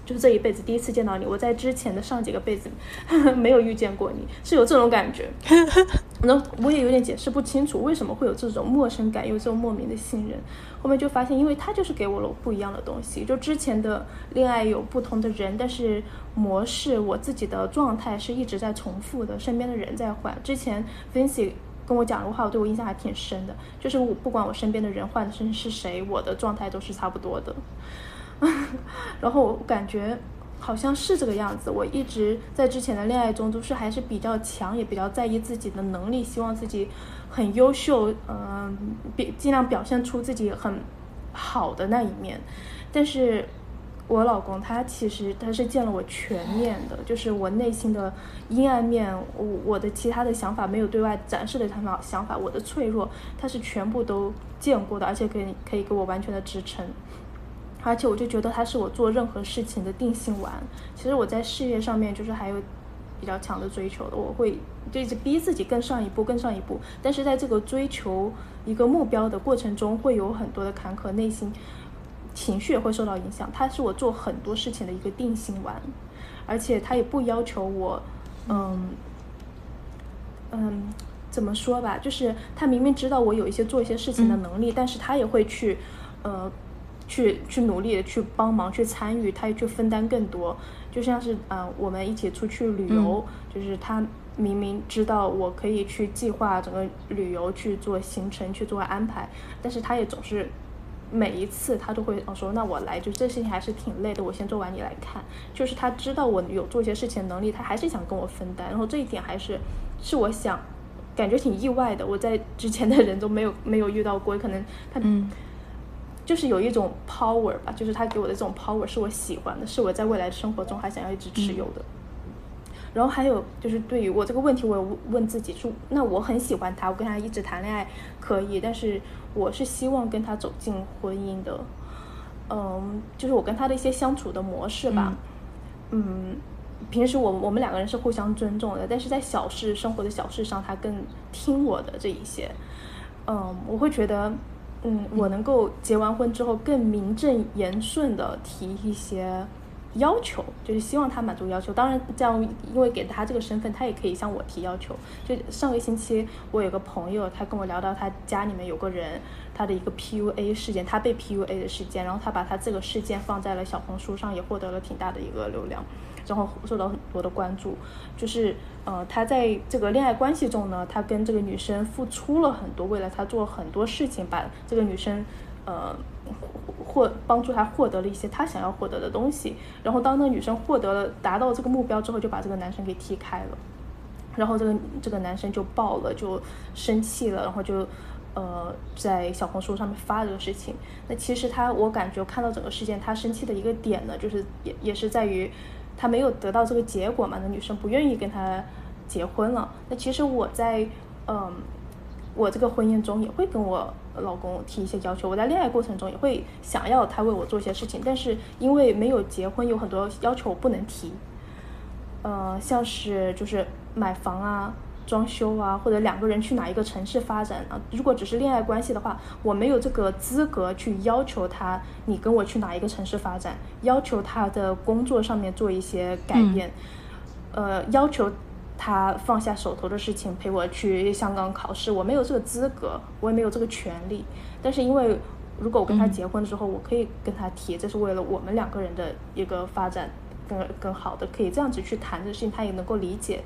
就是这一辈子第一次见到你，我在之前的上几个辈子 没有遇见过你，是有这种感觉。那我也有点解释不清楚为什么会有这种陌生感，有这种莫名的信任。后面就发现，因为他就是给我了不一样的东西。就之前的恋爱有不同的人，但是模式我自己的状态是一直在重复的，身边的人在换。之前 Vincy。跟我讲的话，我对我印象还挺深的。就是我不管我身边的人换成是谁，我的状态都是差不多的。然后我感觉好像是这个样子。我一直在之前的恋爱中都是还是比较强，也比较在意自己的能力，希望自己很优秀，嗯，比尽量表现出自己很好的那一面。但是我老公他其实他是见了我全面的，就是我内心的阴暗面，我我的其他的想法没有对外展示的他们想法，我的脆弱，他是全部都见过的，而且可以可以给我完全的支撑。而且我就觉得他是我做任何事情的定心丸。其实我在事业上面就是还有比较强的追求的，我会就一直逼自己更上一步，更上一步。但是在这个追求一个目标的过程中，会有很多的坎坷，内心。情绪也会受到影响，它是我做很多事情的一个定心丸，而且他也不要求我，嗯，嗯，怎么说吧，就是他明明知道我有一些做一些事情的能力，但是他也会去，呃，去去努力的去帮忙去参与，他也去分担更多，就像是呃我们一起出去旅游，就是他明明知道我可以去计划整个旅游去做行程去做安排，但是他也总是。每一次他都会说：“那我来，就这事情还是挺累的，我先做完你来看。”就是他知道我有做一些事情能力，他还是想跟我分担。然后这一点还是是我想感觉挺意外的，我在之前的人都没有没有遇到过。可能他嗯就是有一种 power 吧，就是他给我的这种 power 是我喜欢的，是我在未来生活中还想要一直持有的。然后还有就是对于我这个问题，我问问自己说：那我很喜欢他，我跟他一直谈恋爱可以，但是我是希望跟他走进婚姻的。嗯，就是我跟他的一些相处的模式吧。嗯，平时我我们两个人是互相尊重的，但是在小事、生活的小事上，他更听我的这一些。嗯，我会觉得，嗯，我能够结完婚之后更名正言顺的提一些。要求就是希望他满足要求，当然这样，因为给他这个身份，他也可以向我提要求。就上个星期，我有个朋友，他跟我聊到他家里面有个人，他的一个 PUA 事件，他被 PUA 的事件，然后他把他这个事件放在了小红书上，也获得了挺大的一个流量，然后受到很多的关注。就是呃，他在这个恋爱关系中呢，他跟这个女生付出了很多，为了他做很多事情，把这个女生呃。获帮助他获得了一些他想要获得的东西，然后当那个女生获得了达到这个目标之后，就把这个男生给踢开了，然后这个这个男生就爆了，就生气了，然后就呃在小红书上面发这个事情。那其实他我感觉看到整个事件，他生气的一个点呢，就是也也是在于他没有得到这个结果嘛，那女生不愿意跟他结婚了。那其实我在嗯。我这个婚姻中也会跟我老公提一些要求，我在恋爱过程中也会想要他为我做一些事情，但是因为没有结婚，有很多要求我不能提。呃，像是就是买房啊、装修啊，或者两个人去哪一个城市发展啊。如果只是恋爱关系的话，我没有这个资格去要求他，你跟我去哪一个城市发展，要求他的工作上面做一些改变，呃，要求。他放下手头的事情陪我去香港考试，我没有这个资格，我也没有这个权利。但是因为如果我跟他结婚之后，我可以跟他提，这是为了我们两个人的一个发展更更好的，可以这样子去谈这事情，他也能够理解，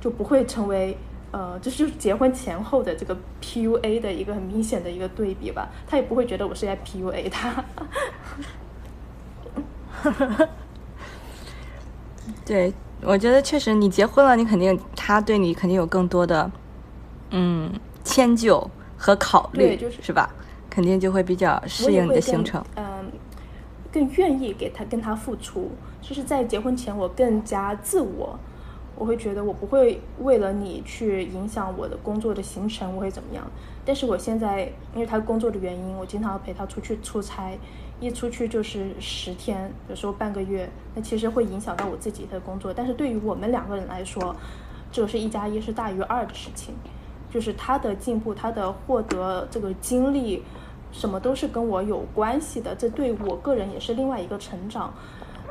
就不会成为呃，就是结婚前后的这个 PUA 的一个很明显的一个对比吧。他也不会觉得我是在 PUA 他。对。我觉得确实，你结婚了，你肯定他对你肯定有更多的，嗯，迁就和考虑，就是是吧？肯定就会比较适应你的行程，嗯，更愿意给他跟他付出。就是在结婚前，我更加自我，我会觉得我不会为了你去影响我的工作的行程，我会怎么样？但是我现在因为他工作的原因，我经常要陪他出去出差。一出去就是十天，有时候半个月，那其实会影响到我自己的工作。但是对于我们两个人来说，这个是一加一是大于二的事情，就是他的进步，他的获得这个经历，什么都是跟我有关系的。这对我个人也是另外一个成长，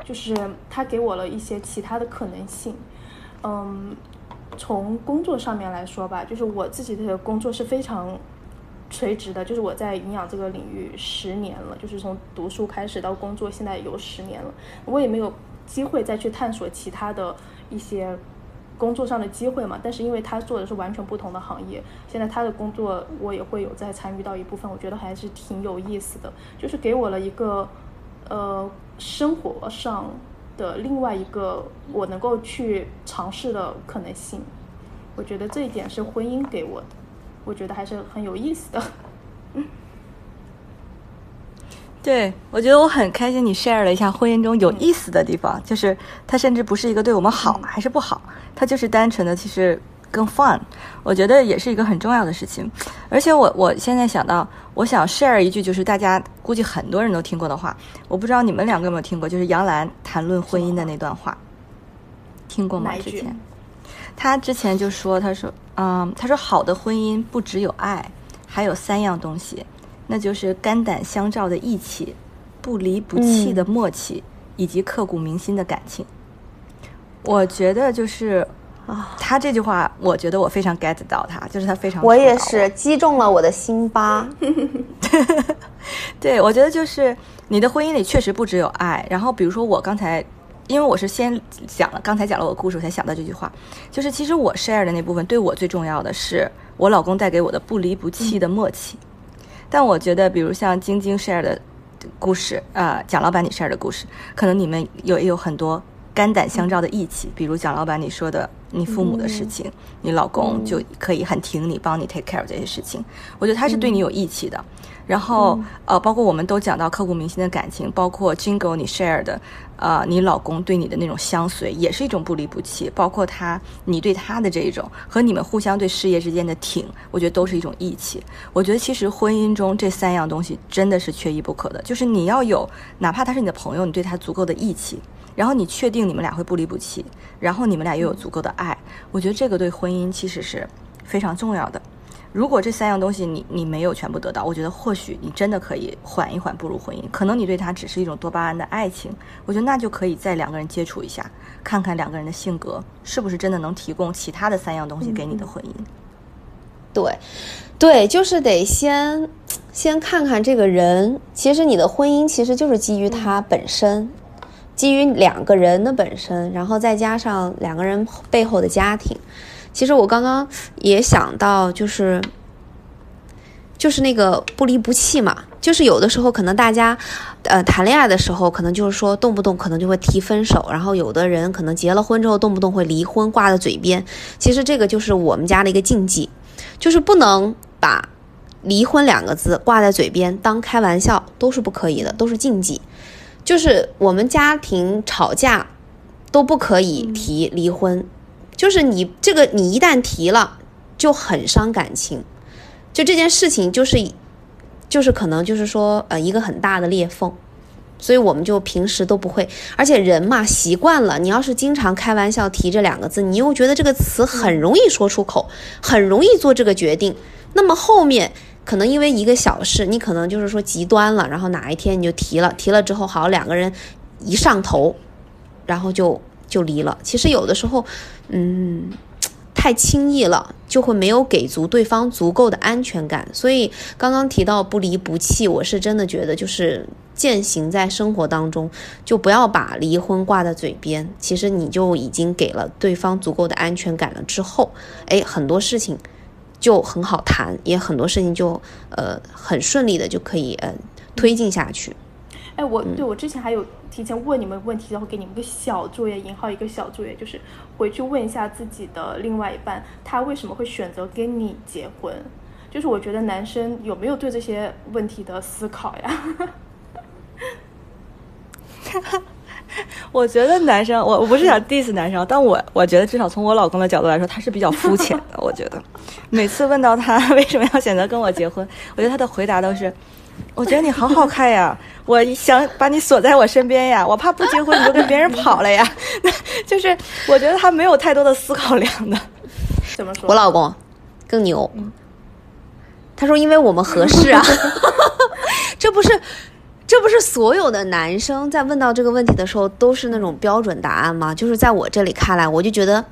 就是他给我了一些其他的可能性。嗯，从工作上面来说吧，就是我自己的工作是非常。垂直的，就是我在营养这个领域十年了，就是从读书开始到工作，现在有十年了。我也没有机会再去探索其他的一些工作上的机会嘛。但是因为他做的是完全不同的行业，现在他的工作我也会有在参与到一部分，我觉得还是挺有意思的，就是给我了一个呃生活上的另外一个我能够去尝试的可能性。我觉得这一点是婚姻给我的。我觉得还是很有意思的。嗯 对，我觉得我很开心，你 share 了一下婚姻中有意思的地方，就是它甚至不是一个对我们好还是不好，它就是单纯的其实更 fun。我觉得也是一个很重要的事情。而且我我现在想到，我想 share 一句，就是大家估计很多人都听过的话，我不知道你们两个有没有听过，就是杨澜谈论婚姻的那段话，听过吗？之前，他之前就说，他说，嗯，他说好的婚姻不只有爱，还有三样东西。那就是肝胆相照的义气，不离不弃的默契，以及刻骨铭心的感情。我觉得就是啊，他这句话，我觉得我非常 get 到他，就是他非常我也是击中了我的心巴。对，我觉得就是你的婚姻里确实不只有爱。然后比如说我刚才，因为我是先讲了刚才讲了我的故事，我才想到这句话，就是其实我 share 的那部分对我最重要的是我老公带给我的不离不弃的默契。但我觉得，比如像晶晶 share 的故事，呃，蒋老板你 share 的故事，可能你们有也有很多肝胆相照的义气。比如蒋老板你说的你父母的事情，你老公就可以很挺你，帮你 take care 这些事情。我觉得他是对你有义气的。然后，呃，包括我们都讲到刻骨铭心的感情，包括 Jingle 你 share 的，呃，你老公对你的那种相随，也是一种不离不弃。包括他，你对他的这一种，和你们互相对事业之间的挺，我觉得都是一种义气。我觉得其实婚姻中这三样东西真的是缺一不可的，就是你要有，哪怕他是你的朋友，你对他足够的义气，然后你确定你们俩会不离不弃，然后你们俩又有足够的爱，我觉得这个对婚姻其实是非常重要的。如果这三样东西你你没有全部得到，我觉得或许你真的可以缓一缓步入婚姻。可能你对他只是一种多巴胺的爱情，我觉得那就可以再两个人接触一下，看看两个人的性格是不是真的能提供其他的三样东西给你的婚姻。对，对，就是得先先看看这个人。其实你的婚姻其实就是基于他本身，基于两个人的本身，然后再加上两个人背后的家庭。其实我刚刚也想到，就是，就是那个不离不弃嘛。就是有的时候可能大家，呃，谈恋爱的时候可能就是说动不动可能就会提分手，然后有的人可能结了婚之后动不动会离婚挂在嘴边。其实这个就是我们家的一个禁忌，就是不能把离婚两个字挂在嘴边当开玩笑，都是不可以的，都是禁忌。就是我们家庭吵架都不可以提离婚。就是你这个，你一旦提了，就很伤感情。就这件事情，就是，就是可能就是说，呃，一个很大的裂缝。所以我们就平时都不会，而且人嘛习惯了，你要是经常开玩笑提这两个字，你又觉得这个词很容易说出口，很容易做这个决定。那么后面可能因为一个小事，你可能就是说极端了，然后哪一天你就提了，提了之后好，两个人一上头，然后就。就离了。其实有的时候，嗯，太轻易了，就会没有给足对方足够的安全感。所以刚刚提到不离不弃，我是真的觉得就是践行在生活当中，就不要把离婚挂在嘴边。其实你就已经给了对方足够的安全感了之后，哎，很多事情就很好谈，也很多事情就呃很顺利的就可以呃推进下去。哎，我对我之前还有提前问你们问题，然后给你们个小作业，引号一个小作业，就是回去问一下自己的另外一半，他为什么会选择跟你结婚？就是我觉得男生有没有对这些问题的思考呀？哈 哈 我觉得男生，我我不是想 diss 男生，但我我觉得至少从我老公的角度来说，他是比较肤浅的。我觉得每次问到他为什么要选择跟我结婚，我觉得他的回答都是。我觉得你好好看呀，我想把你锁在我身边呀，我怕不结婚你就跟别人跑了呀。就是我觉得他没有太多的思考量的。怎么说？我老公更牛。他说：“因为我们合适啊。”这不是，这不是所有的男生在问到这个问题的时候都是那种标准答案吗？就是在我这里看来，我就觉得，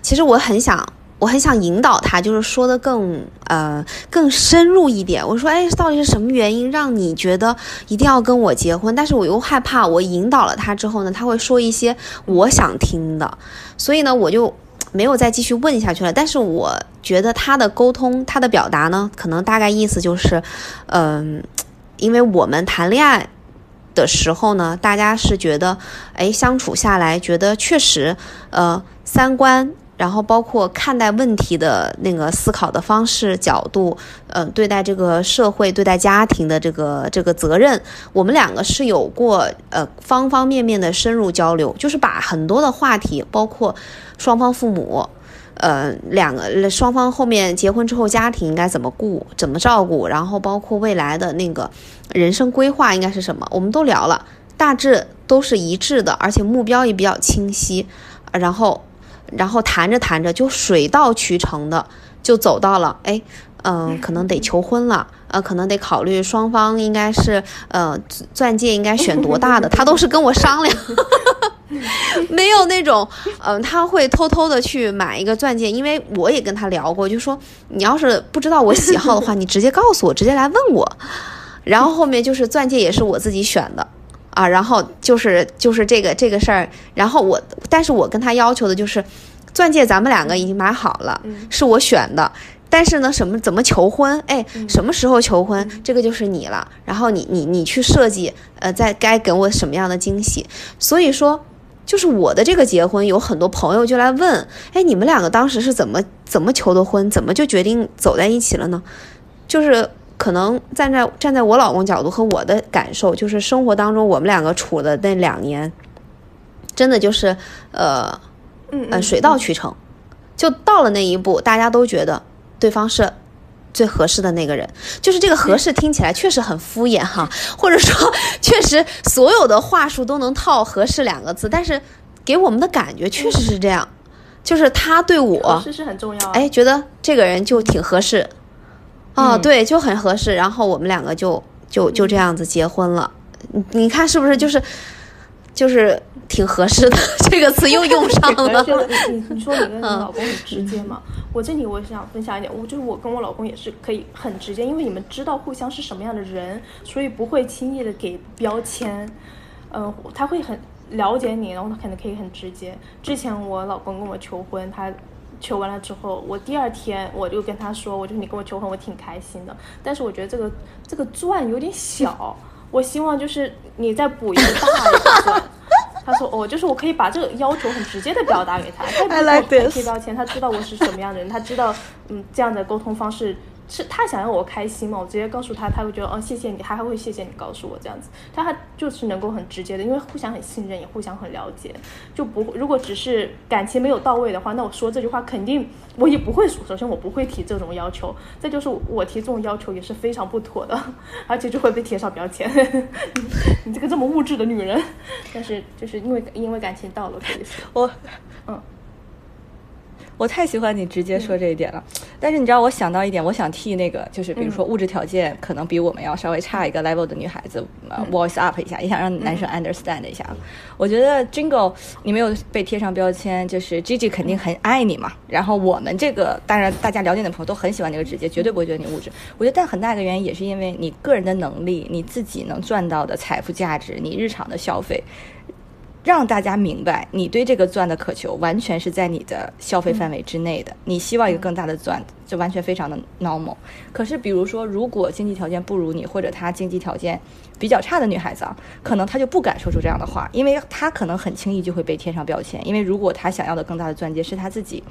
其实我很想。我很想引导他，就是说的更呃更深入一点。我说，哎，到底是什么原因让你觉得一定要跟我结婚？但是我又害怕，我引导了他之后呢，他会说一些我想听的，所以呢，我就没有再继续问下去了。但是我觉得他的沟通，他的表达呢，可能大概意思就是，嗯，因为我们谈恋爱的时候呢，大家是觉得，哎，相处下来觉得确实，呃，三观。然后包括看待问题的那个思考的方式角度，嗯、对待这个社会、对待家庭的这个这个责任，我们两个是有过呃方方面面的深入交流，就是把很多的话题，包括双方父母。呃，两个双方后面结婚之后，家庭应该怎么顾、怎么照顾，然后包括未来的那个人生规划应该是什么，我们都聊了，大致都是一致的，而且目标也比较清晰。然后，然后谈着谈着就水到渠成的就走到了，哎，嗯、可能得求婚了，呃，可能得考虑双方应该是呃钻戒应该选多大的，他都是跟我商量。没有那种，嗯、他会偷偷的去买一个钻戒，因为我也跟他聊过，就说你要是不知道我喜好的话，你直接告诉我，直接来问我。然后后面就是钻戒也是我自己选的啊，然后就是就是这个这个事儿，然后我，但是我跟他要求的就是，钻戒咱们两个已经买好了，是我选的。但是呢，什么怎么求婚？哎，什么时候求婚？这个就是你了。然后你你你去设计，呃，在该给我什么样的惊喜？所以说，就是我的这个结婚，有很多朋友就来问，哎，你们两个当时是怎么怎么求的婚？怎么就决定走在一起了呢？就是可能站在站在我老公角度和我的感受，就是生活当中我们两个处的那两年，真的就是呃嗯呃水到渠成，就到了那一步，大家都觉得对方是。最合适的那个人，就是这个合适听起来确实很敷衍哈，或者说确实所有的话术都能套合适两个字，但是给我们的感觉确实是这样，就是他对我合适是很重要啊。哎，觉得这个人就挺合适，哦，嗯对，就很合适。然后我们两个就就就这样子结婚了。你你看是不是就是就是挺合适的？这个词又用上 而了。且你你你说你跟你老公很直接嘛？我这里我想分享一点，我就是我跟我老公也是可以很直接，因为你们知道互相是什么样的人，所以不会轻易的给标签。嗯、他会很了解你，然后他可能可以很直接。之前我老公跟我求婚，他求完了之后，我第二天我就跟他说，我就你跟我求婚，我挺开心的。但是我觉得这个这个钻有点小，我希望就是你再补一个大一点的钻。他说哦，就是我可以把这个要求很直接的表达给他，他也不给我贴标签，他知道我是什么样的人，他知道嗯这样的沟通方式是他想要我开心嘛，我直接告诉他，他会觉得哦谢谢你，他还会谢谢你告诉我这样子，他还就是能够很直接的，因为互相很信任，也互相很了解，就不如果只是感情没有到位的话，那我说这句话肯定我也不会说，首先我不会提这种要求，再就是我提这种要求也是非常不妥的，而且就会被贴上标签，你这个这么物质的女人，但是就是因为因为感情到了，可以说，我嗯，我太喜欢你直接说这一点了，但是你知道，我想到一点，我想替那个就是比如说物质条件可能比我们要稍微差一个 level 的女孩子、呃 voice up 一下，也想让男生 understand 一下。我觉得 Jingle 你没有被贴上标签，就是 Gigi 肯定很爱你嘛。然后我们这个当然大家了解的朋友都很喜欢这个直接，绝对不会觉得你物质。我觉得但很大一个原因也是因为你个人的能力，你自己能赚到的财富价值，你日常的消费。让大家明白，你对这个钻的渴求完全是在你的消费范围之内的。你希望一个更大的钻，就完全非常的 normal。可是，比如说，如果经济条件不如你，或者她经济条件比较差的女孩子啊，可能她就不敢说出这样的话，因为她可能很轻易就会被贴上标签。因为如果她想要的更大的钻戒是她自己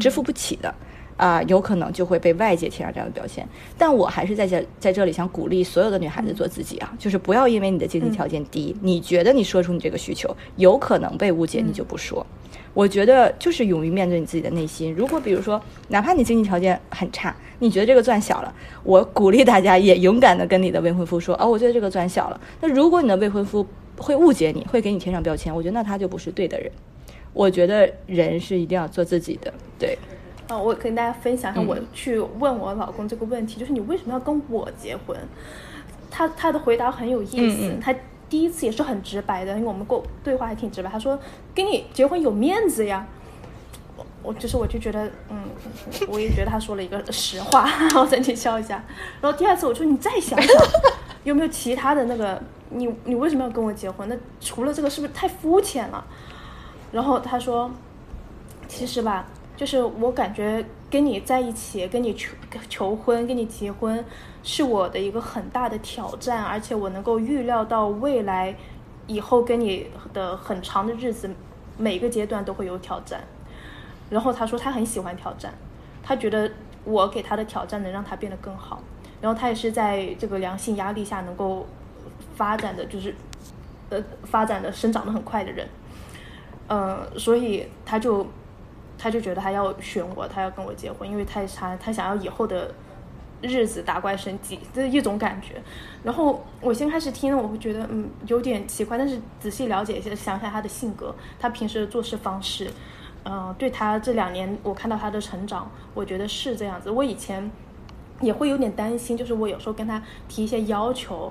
支付不起的。啊、有可能就会被外界贴上这样的标签，但我还是在这在这里想鼓励所有的女孩子做自己啊，就是不要因为你的经济条件低，你觉得你说出你这个需求有可能被误解，你就不说。我觉得就是勇于面对你自己的内心。如果比如说，哪怕你经济条件很差，你觉得这个钻小了，我鼓励大家也勇敢的跟你的未婚夫说，哦，我觉得这个钻小了。那如果你的未婚夫会误解你，会给你贴上标签，我觉得那他就不是对的人。我觉得人是一定要做自己的，对。啊，我跟大家分享一下，嗯我去问我老公这个问题，就是你为什么要跟我结婚？他他的回答很有意思，他第一次也是很直白的，因为我们过对话还挺直白。他说跟你结婚有面子呀。我我就是我就觉得，嗯，我也觉得他说了一个实话，然后整体笑一下。然后第二次我说你再想想，有没有其他的那个，你你为什么要跟我结婚？那除了这个是不是太肤浅了？然后他说，其实吧，就是我感觉跟你在一起，跟你求求婚，跟你结婚，是我的一个很大的挑战，而且我能够预料到未来以后跟你的很长的日子，每个阶段都会有挑战。然后他说他很喜欢挑战，他觉得我给他的挑战能让他变得更好。然后他也是在这个良性压力下能够发展的，就是呃发展的生长的很快的人。嗯，所以他就他就觉得他要选我，他要跟我结婚，因为他他他想要以后的日子打怪升级这一种感觉。然后我先开始听，我会觉得嗯有点奇怪，但是仔细了解一下，想想他的性格，他平时的做事方式。嗯，对他这两年，我看到他的成长，我觉得是这样子。我以前也会有点担心，就是我有时候跟他提一些要求，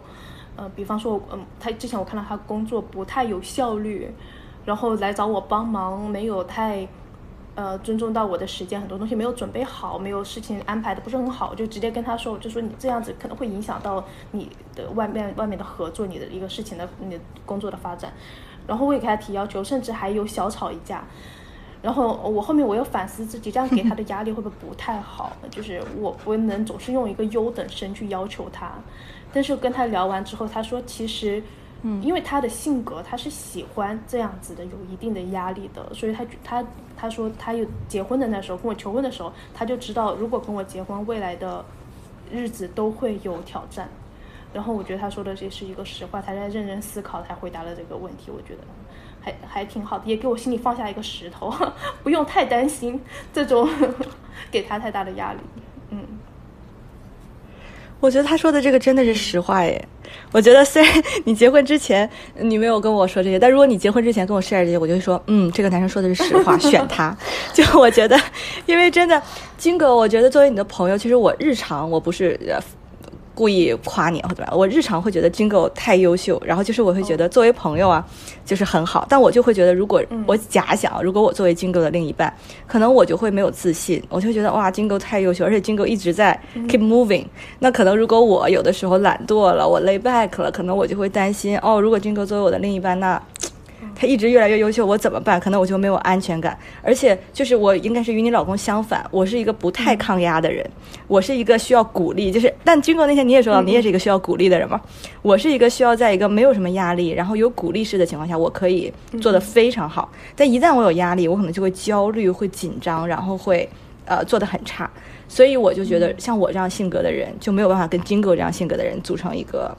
呃，比方说，嗯，他之前我看到他工作不太有效率，然后来找我帮忙，没有太呃尊重到我的时间，很多东西没有准备好，没有事情安排的不是很好，我就直接跟他说，就说你这样子可能会影响到你的外面外面的合作，你的一个事情的你工作的发展。然后我也给他提要求，甚至还有小吵一架。然后我后面我又反思自己，这样给他的压力会不会不太好？就是我不能总是用一个优等生去要求他。但是跟他聊完之后，他说其实，嗯，因为他的性格，他是喜欢这样子的，有一定的压力的。所以他他他说他有结婚的那时候，跟我求婚的时候，他就知道如果跟我结婚，未来的日子都会有挑战。然后我觉得他说的这是一个实话，他在认真思考才回答了这个问题。我觉得。还还挺好的，也给我心里放下一个石头，不用太担心这种 给他太大的压力。嗯，我觉得他说的这个真的是实话耶。我觉得虽然 你结婚之前你没有跟我说这些，但如果你结婚之前跟我 share 这些，我就会说，嗯，这个男生说的是实话，选他。就我觉得，因为真的金哥，我觉得作为你的朋友，其实我日常我不是。故意夸你或者怎么样？我日常会觉得 Jingle 太优秀，然后就是我会觉得作为朋友啊，就是很好。但我就会觉得，如果我假想，如果我作为 Jingle 的另一半，可能我就会没有自信，我就觉得哇，Jingle 太优秀，而且 Jingle 一直在 keep moving。那可能如果我有的时候懒惰了，我 lay back 了，可能我就会担心哦，如果 Jingle 作为我的另一半，那。他一直越来越优秀，我怎么办？可能我就没有安全感，而且就是我应该是与你老公相反，我是一个不太抗压的人，我是一个需要鼓励，就是但军哥那天你也说到，你也是一个需要鼓励的人嘛，我是一个需要在一个没有什么压力，然后有鼓励式的情况下，我可以做得非常好，但一旦我有压力，我可能就会焦虑、会紧张，然后会呃做得很差，所以我就觉得像我这样性格的人就没有办法跟金哥这样性格的人组成一个。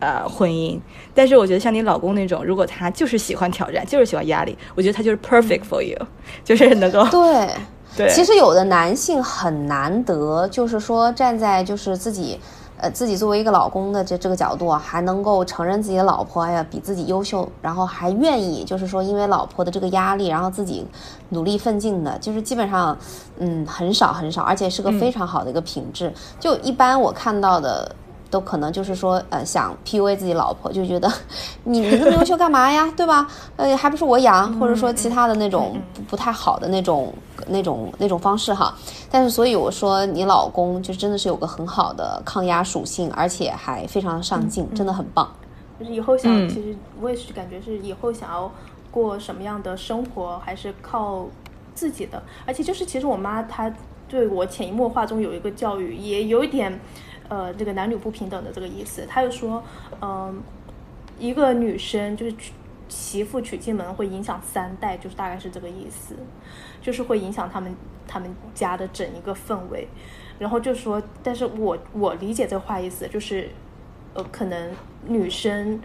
呃，婚姻，但是我觉得像你老公那种，如果他就是喜欢挑战，就是喜欢压力，我觉得他就是 perfect for you，就是能够对 对。其实有的男性很难得，就是说站在就是自己呃自己作为一个老公的这这个角度，还能够承认自己的老婆呀比自己优秀，然后还愿意就是说因为老婆的这个压力，然后自己努力奋进的，就是基本上嗯很少很少，而且是个非常好的一个品质。就一般我看到的。都可能就是说，呃，想 PUA 自己老婆，就觉得 你你这么优秀干嘛呀，对吧？呃，还不是我养，或者说其他的那种不不太好的那种那种那种方式哈。但是，所以我说你老公就真的是有个很好的抗压属性，而且还非常上进，真的很棒。就是以后想，其实我也是感觉是以后想要过什么样的生活，还是靠自己的。而且就是其实我妈她对我潜移默化中有一个教育，也有一点。呃，这个男女不平等的这个意思，他又说，嗯，一个女生就是娶媳妇娶进门会影响三代，就是大概是这个意思，就是会影响他们他们家的整一个氛围。然后就说，但是我我理解这话意思，就是，呃，可能女生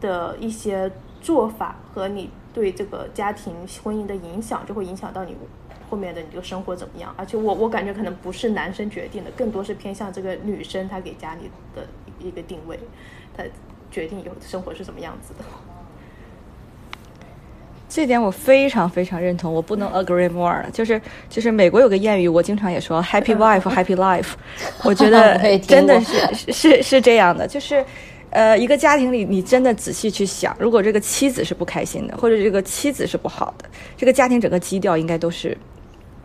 的一些做法和你对这个家庭婚姻的影响，就会影响到你。后面的你这个生活怎么样？而且我我感觉可能不是男生决定的，更多是偏向这个女生她给家里的一个定位，她决定以后的生活是什么样子的。这点我非常非常认同，我不能 agree more。就是就是美国有个谚语，我经常也说 happy wife happy life。我觉得 真的是是是这样的，就是呃一个家庭里，你真的仔细去想，如果这个妻子是不开心的，或者这个妻子是不好的，这个家庭整个基调应该都是。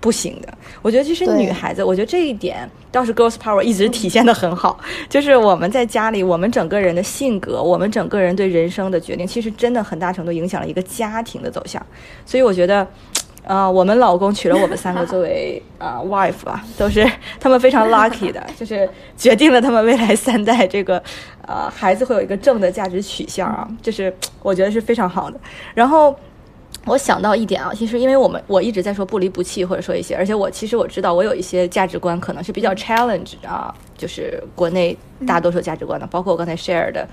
不行的，我觉得其实女孩子，我觉得这一点倒是 girls power 一直体现的很好。就是我们在家里，我们整个人的性格，我们整个人对人生的决定，其实真的很大程度影响了一个家庭的走向。所以我觉得，啊，我们老公娶了我们三个作为啊 wife 吧，都是他们非常 lucky 的，就是决定了他们未来三代这个呃孩子会有一个正的价值取向啊，就是我觉得是非常好的。然后。我想到一点啊，其实因为我们我一直在说不离不弃，或者说一些，而且我其实我知道我有一些价值观可能是比较 challenge 啊，就是国内大多数价值观的，包括我刚才 share 的，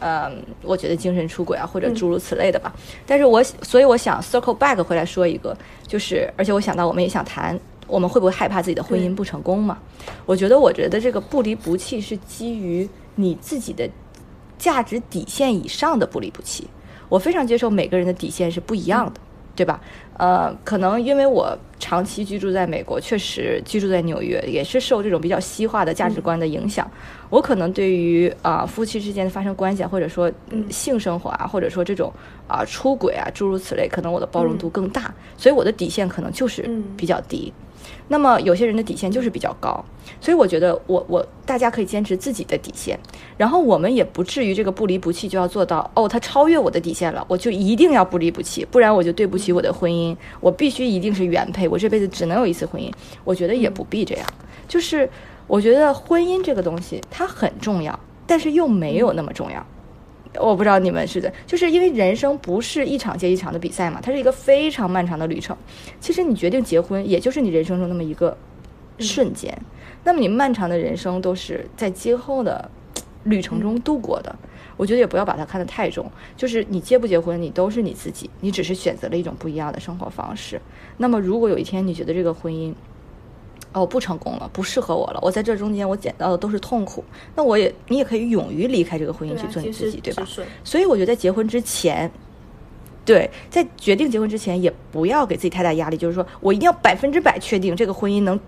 嗯，我觉得精神出轨啊，或者诸如此类的吧。但是我所以我想 circle back 回来说一个，就是而且我想到我们也想谈，我们会不会害怕自己的婚姻不成功嘛？我觉得我觉得这个不离不弃是基于你自己的价值底线以上的不离不弃。我非常接受每个人的底线是不一样的，对吧？呃，可能因为我长期居住在美国，确实居住在纽约，也是受这种比较西化的价值观的影响。我可能对于啊夫妻之间的发生关系啊，或者说性生活啊，或者说这种啊出轨啊诸如此类，可能我的包容度更大，所以我的底线可能就是比较低。那么有些人的底线就是比较高，所以我觉得我我大家可以坚持自己的底线，然后我们也不至于这个不离不弃就要做到哦，他超越我的底线了，我就一定要不离不弃，不然我就对不起我的婚姻，我必须一定是原配，我这辈子只能有一次婚姻，我觉得也不必这样，就是我觉得婚姻这个东西它很重要，但是又没有那么重要。我不知道你们是的，就是因为人生不是一场接一场的比赛嘛，它是一个非常漫长的旅程。其实你决定结婚，也就是你人生中那么一个瞬间。那么你漫长的人生都是在今后的旅程中度过的。我觉得也不要把它看得太重，就是你结不结婚，你都是你自己，你只是选择了一种不一样的生活方式。那么如果有一天你觉得这个婚姻，哦，不成功了，不适合我了。我在这中间，我捡到的都是痛苦。那我也，你也可以勇于离开这个婚姻去做你自己，对吧？所以我觉得在结婚之前，对，在决定结婚之前，也不要给自己太大压力，就是说我一定要百分之百确定这个婚姻能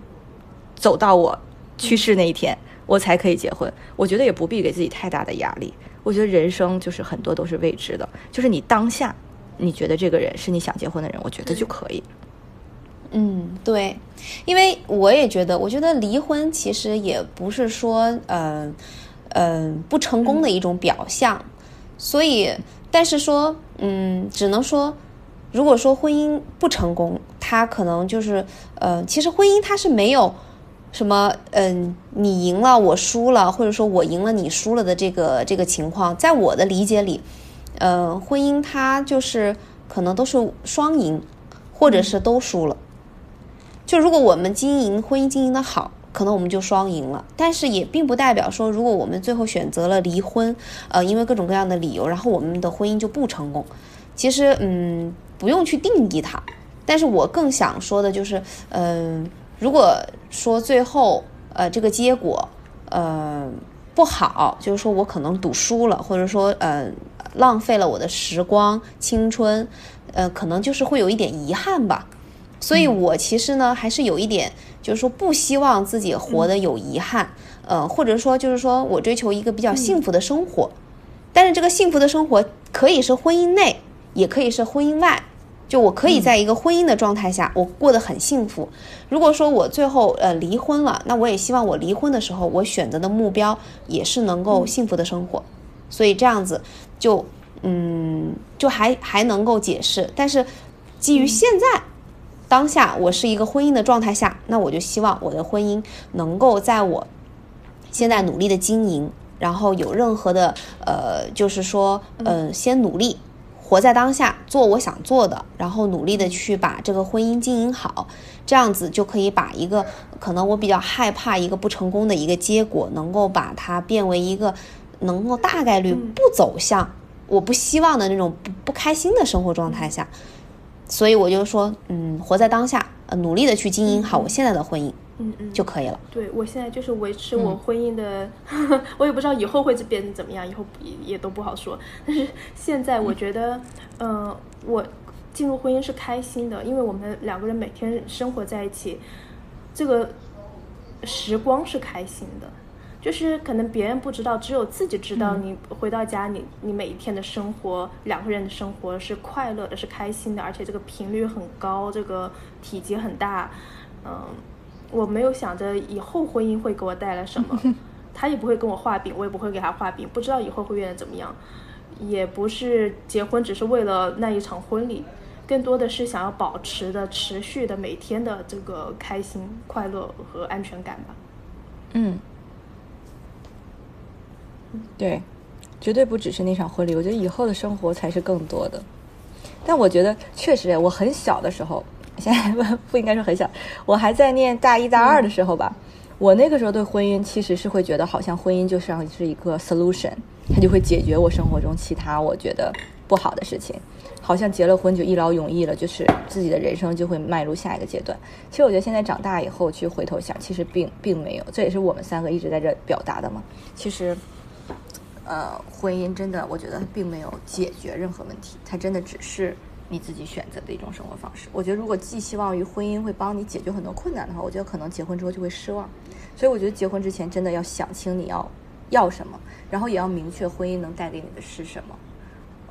走到我去世那一天，我才可以结婚。我觉得也不必给自己太大的压力。我觉得人生就是很多都是未知的，就是你当下你觉得这个人是你想结婚的人，我觉得就可以。嗯，对，因为我也觉得，我觉得离婚其实也不是说，嗯嗯，不成功的一种表象。所以，但是说，嗯，只能说，如果说婚姻不成功，它可能就是，呃，其实婚姻它是没有什么，嗯，你赢了我输了，或者说我赢了你输了的这个这个情况。在我的理解里，呃，婚姻它就是可能都是双赢，或者是都输了。就如果我们经营婚姻经营的好，可能我们就双赢了。但是也并不代表说，如果我们最后选择了离婚，呃，因为各种各样的理由，然后我们的婚姻就不成功。其实，嗯，不用去定义它。但是我更想说的就是，嗯，如果说最后，呃，这个结果，呃，不好，就是说我可能赌输了，或者说，呃，浪费了我的时光、青春，呃，可能就是会有一点遗憾吧。所以，我其实呢，还是有一点，就是说，不希望自己活得有遗憾，呃，或者说，就是说我追求一个比较幸福的生活。但是，这个幸福的生活可以是婚姻内，也可以是婚姻外。就我可以在一个婚姻的状态下，我过得很幸福。如果说我最后呃离婚了，那我也希望我离婚的时候，我选择的目标也是能够幸福的生活。所以这样子，就嗯，就还还能够解释。但是，基于现在。当下我是一个婚姻的状态下，那我就希望我的婚姻能够在我现在努力的经营，然后有任何的呃，就是说，嗯，先努力活在当下，做我想做的，然后努力的去把这个婚姻经营好，这样子就可以把一个可能我比较害怕一个不成功的一个结果，能够把它变为一个能够大概率不走向我不希望的那种不不开心的生活状态下。所以我就说，嗯，活在当下，呃，努力的去经营好我现在的婚姻，嗯嗯，就可以了。对我现在就是维持我婚姻的，我也不知道以后会变成怎么样，以后也也都不好说。但是现在我觉得，嗯，我进入婚姻是开心的，因为我们两个人每天生活在一起，这个时光是开心的。就是可能别人不知道，只有自己知道。你回到家，你你每一天的生活，两个人的生活是快乐的，是开心的，而且这个频率很高，这个体积很大。嗯，我没有想着以后婚姻会给我带来什么，他也不会跟我画饼，我也不会给他画饼，不知道以后会变得怎么样。也不是结婚只是为了那一场婚礼，更多的是想要保持的持续的每天的这个开心、快乐和安全感吧。嗯。对，绝对不只是那场婚礼，我觉得以后的生活才是更多的。但我觉得确实，我很小的时候，现在不 不应该说很小，我还在念大一大二的时候吧，我那个时候对婚姻其实是会觉得，好像婚姻就像是一个 solution，它就会解决我生活中其他我觉得不好的事情，好像结了婚就一劳永逸了，就是自己的人生就会迈入下一个阶段。其实我觉得现在长大以后去回头想，其实并并没有，这也是我们三个一直在这表达的嘛。其实。呃，婚姻真的，我觉得并没有解决任何问题，它真的只是你自己选择的一种生活方式。我觉得，如果寄希望于婚姻会帮你解决很多困难的话，我觉得可能结婚之后就会失望。所以，我觉得结婚之前真的要想清你要要什么，然后也要明确婚姻能带给你的是什么。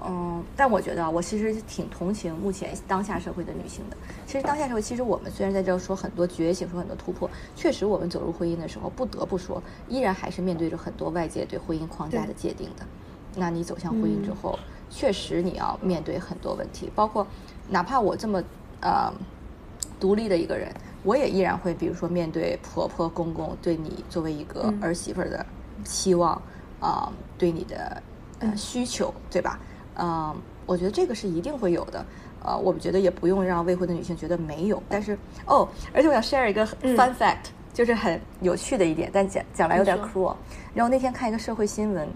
嗯，但我觉得我其实挺同情目前当下社会的女性的。其实当下社会，其实我们虽然在这说很多觉醒，说很多突破，确实我们走入婚姻的时候，不得不说，依然还是面对着很多外界对婚姻框架的界定的。那你走向婚姻之后，确实你要面对很多问题，包括哪怕我这么呃独立的一个人，我也依然会，比如说面对婆婆公公对你作为一个儿媳妇的期望啊，对你的呃需求，对吧？嗯，我觉得这个是一定会有的。呃，我们觉得也不用让未婚的女性觉得没有。但是哦，而且我想 share 一个 fun fact，就是很有趣的一点，但讲讲来有点 cruel。然后那天看一个社会新闻，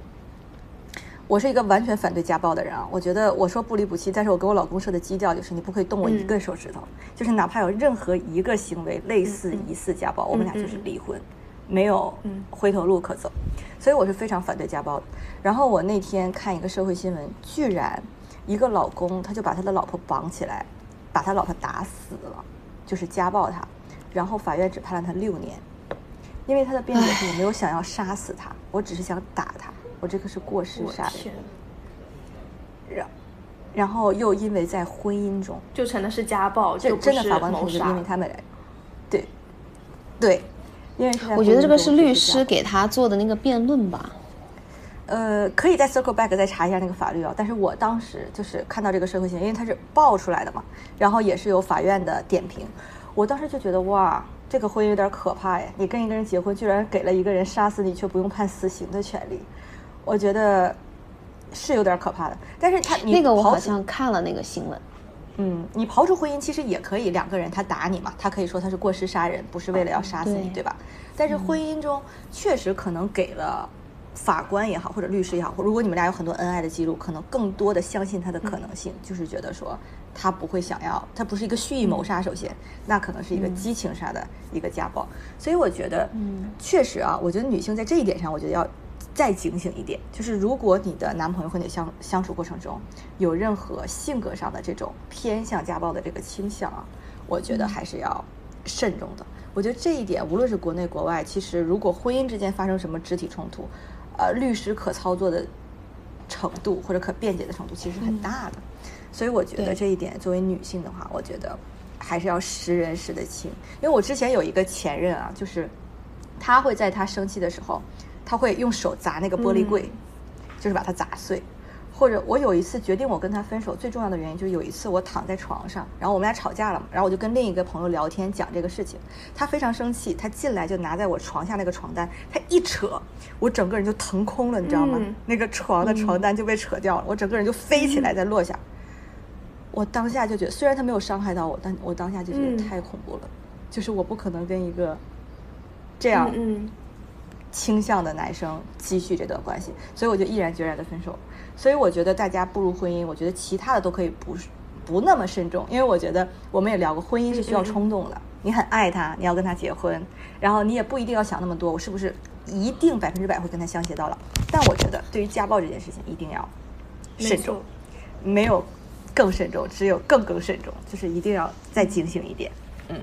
我是一个完全反对家暴的人啊。我觉得我说不离不弃，但是我跟我老公设的基调就是你不可以动我一根手指头，就是哪怕有任何一个行为类似疑似家暴，我们俩就是离婚，没有回头路可走。所以我是非常反对家暴的。然后我那天看一个社会新闻，居然一个老公他就把他的老婆绑起来，把他老婆打死了，就是家暴他。然后法院只判了他六年，因为他的辩解是我没有想要杀死他，我只是想打他，我这个是过失杀人。然然后又因为在婚姻中就成了是家暴，就真的法官同志，因为他们对对，因为我觉得这个是律师给他做的那个辩论吧。呃，可以在 circle back 再查一下那个法律啊。但是我当时就是看到这个社会新闻，因为它是爆出来的嘛，然后也是有法院的点评。我当时就觉得哇，这个婚姻有点可怕呀！你跟一个人结婚，居然给了一个人杀死你却不用判死刑的权利，我觉得是有点可怕的。但是他那个我好像看了那个新闻。嗯，你刨除婚姻，其实也可以两个人他打你嘛，他可以说他是过失杀人，不是为了要杀死你，对吧？但是婚姻中确实可能给了。法官也好，或者律师也好，如果你们俩有很多恩爱的记录，可能更多的相信他的可能性，就是觉得说他不会想要，他不是一个蓄意谋杀，首先，那可能是一个激情杀的一个家暴。所以我觉得，嗯，确实啊，我觉得女性在这一点上，我觉得要再警醒一点，就是如果你的男朋友和你相相处过程中有任何性格上的这种偏向家暴的这个倾向啊，我觉得还是要慎重的。我觉得这一点，无论是国内国外，其实如果婚姻之间发生什么肢体冲突，呃，律师可操作的程度或者可辩解的程度其实很大的，所以我觉得这一点作为女性的话，我觉得还是要识人识得清。因为我之前有一个前任啊，就是他会在他生气的时候，他会用手砸那个玻璃柜，就是把它砸碎。或者我有一次决定我跟他分手最重要的原因，就是有一次我躺在床上，然后我们俩吵架了嘛，然后我就跟另一个朋友聊天讲这个事情，他非常生气，他进来就拿在我床下那个床单，他一扯，我整个人就腾空了，你知道吗？那个床的床单就被扯掉了，我整个人就飞起来再落下。我当下就觉得，虽然他没有伤害到我，但我当下就觉得太恐怖了，就是我不可能跟一个这样倾向的男生继续这段关系，所以我就毅然决然的分手。所以我觉得大家步入婚姻，我觉得其他的都可以不不那么慎重，因为我觉得我们也聊过，婚姻是需要冲动的。你很爱他，你要跟他结婚，然后你也不一定要想那么多，我是不是一定百分之百会跟他相携到老？但我觉得对于家暴这件事情，一定要慎重，没有更慎重，只有更更慎重，就是一定要再警醒一点。嗯。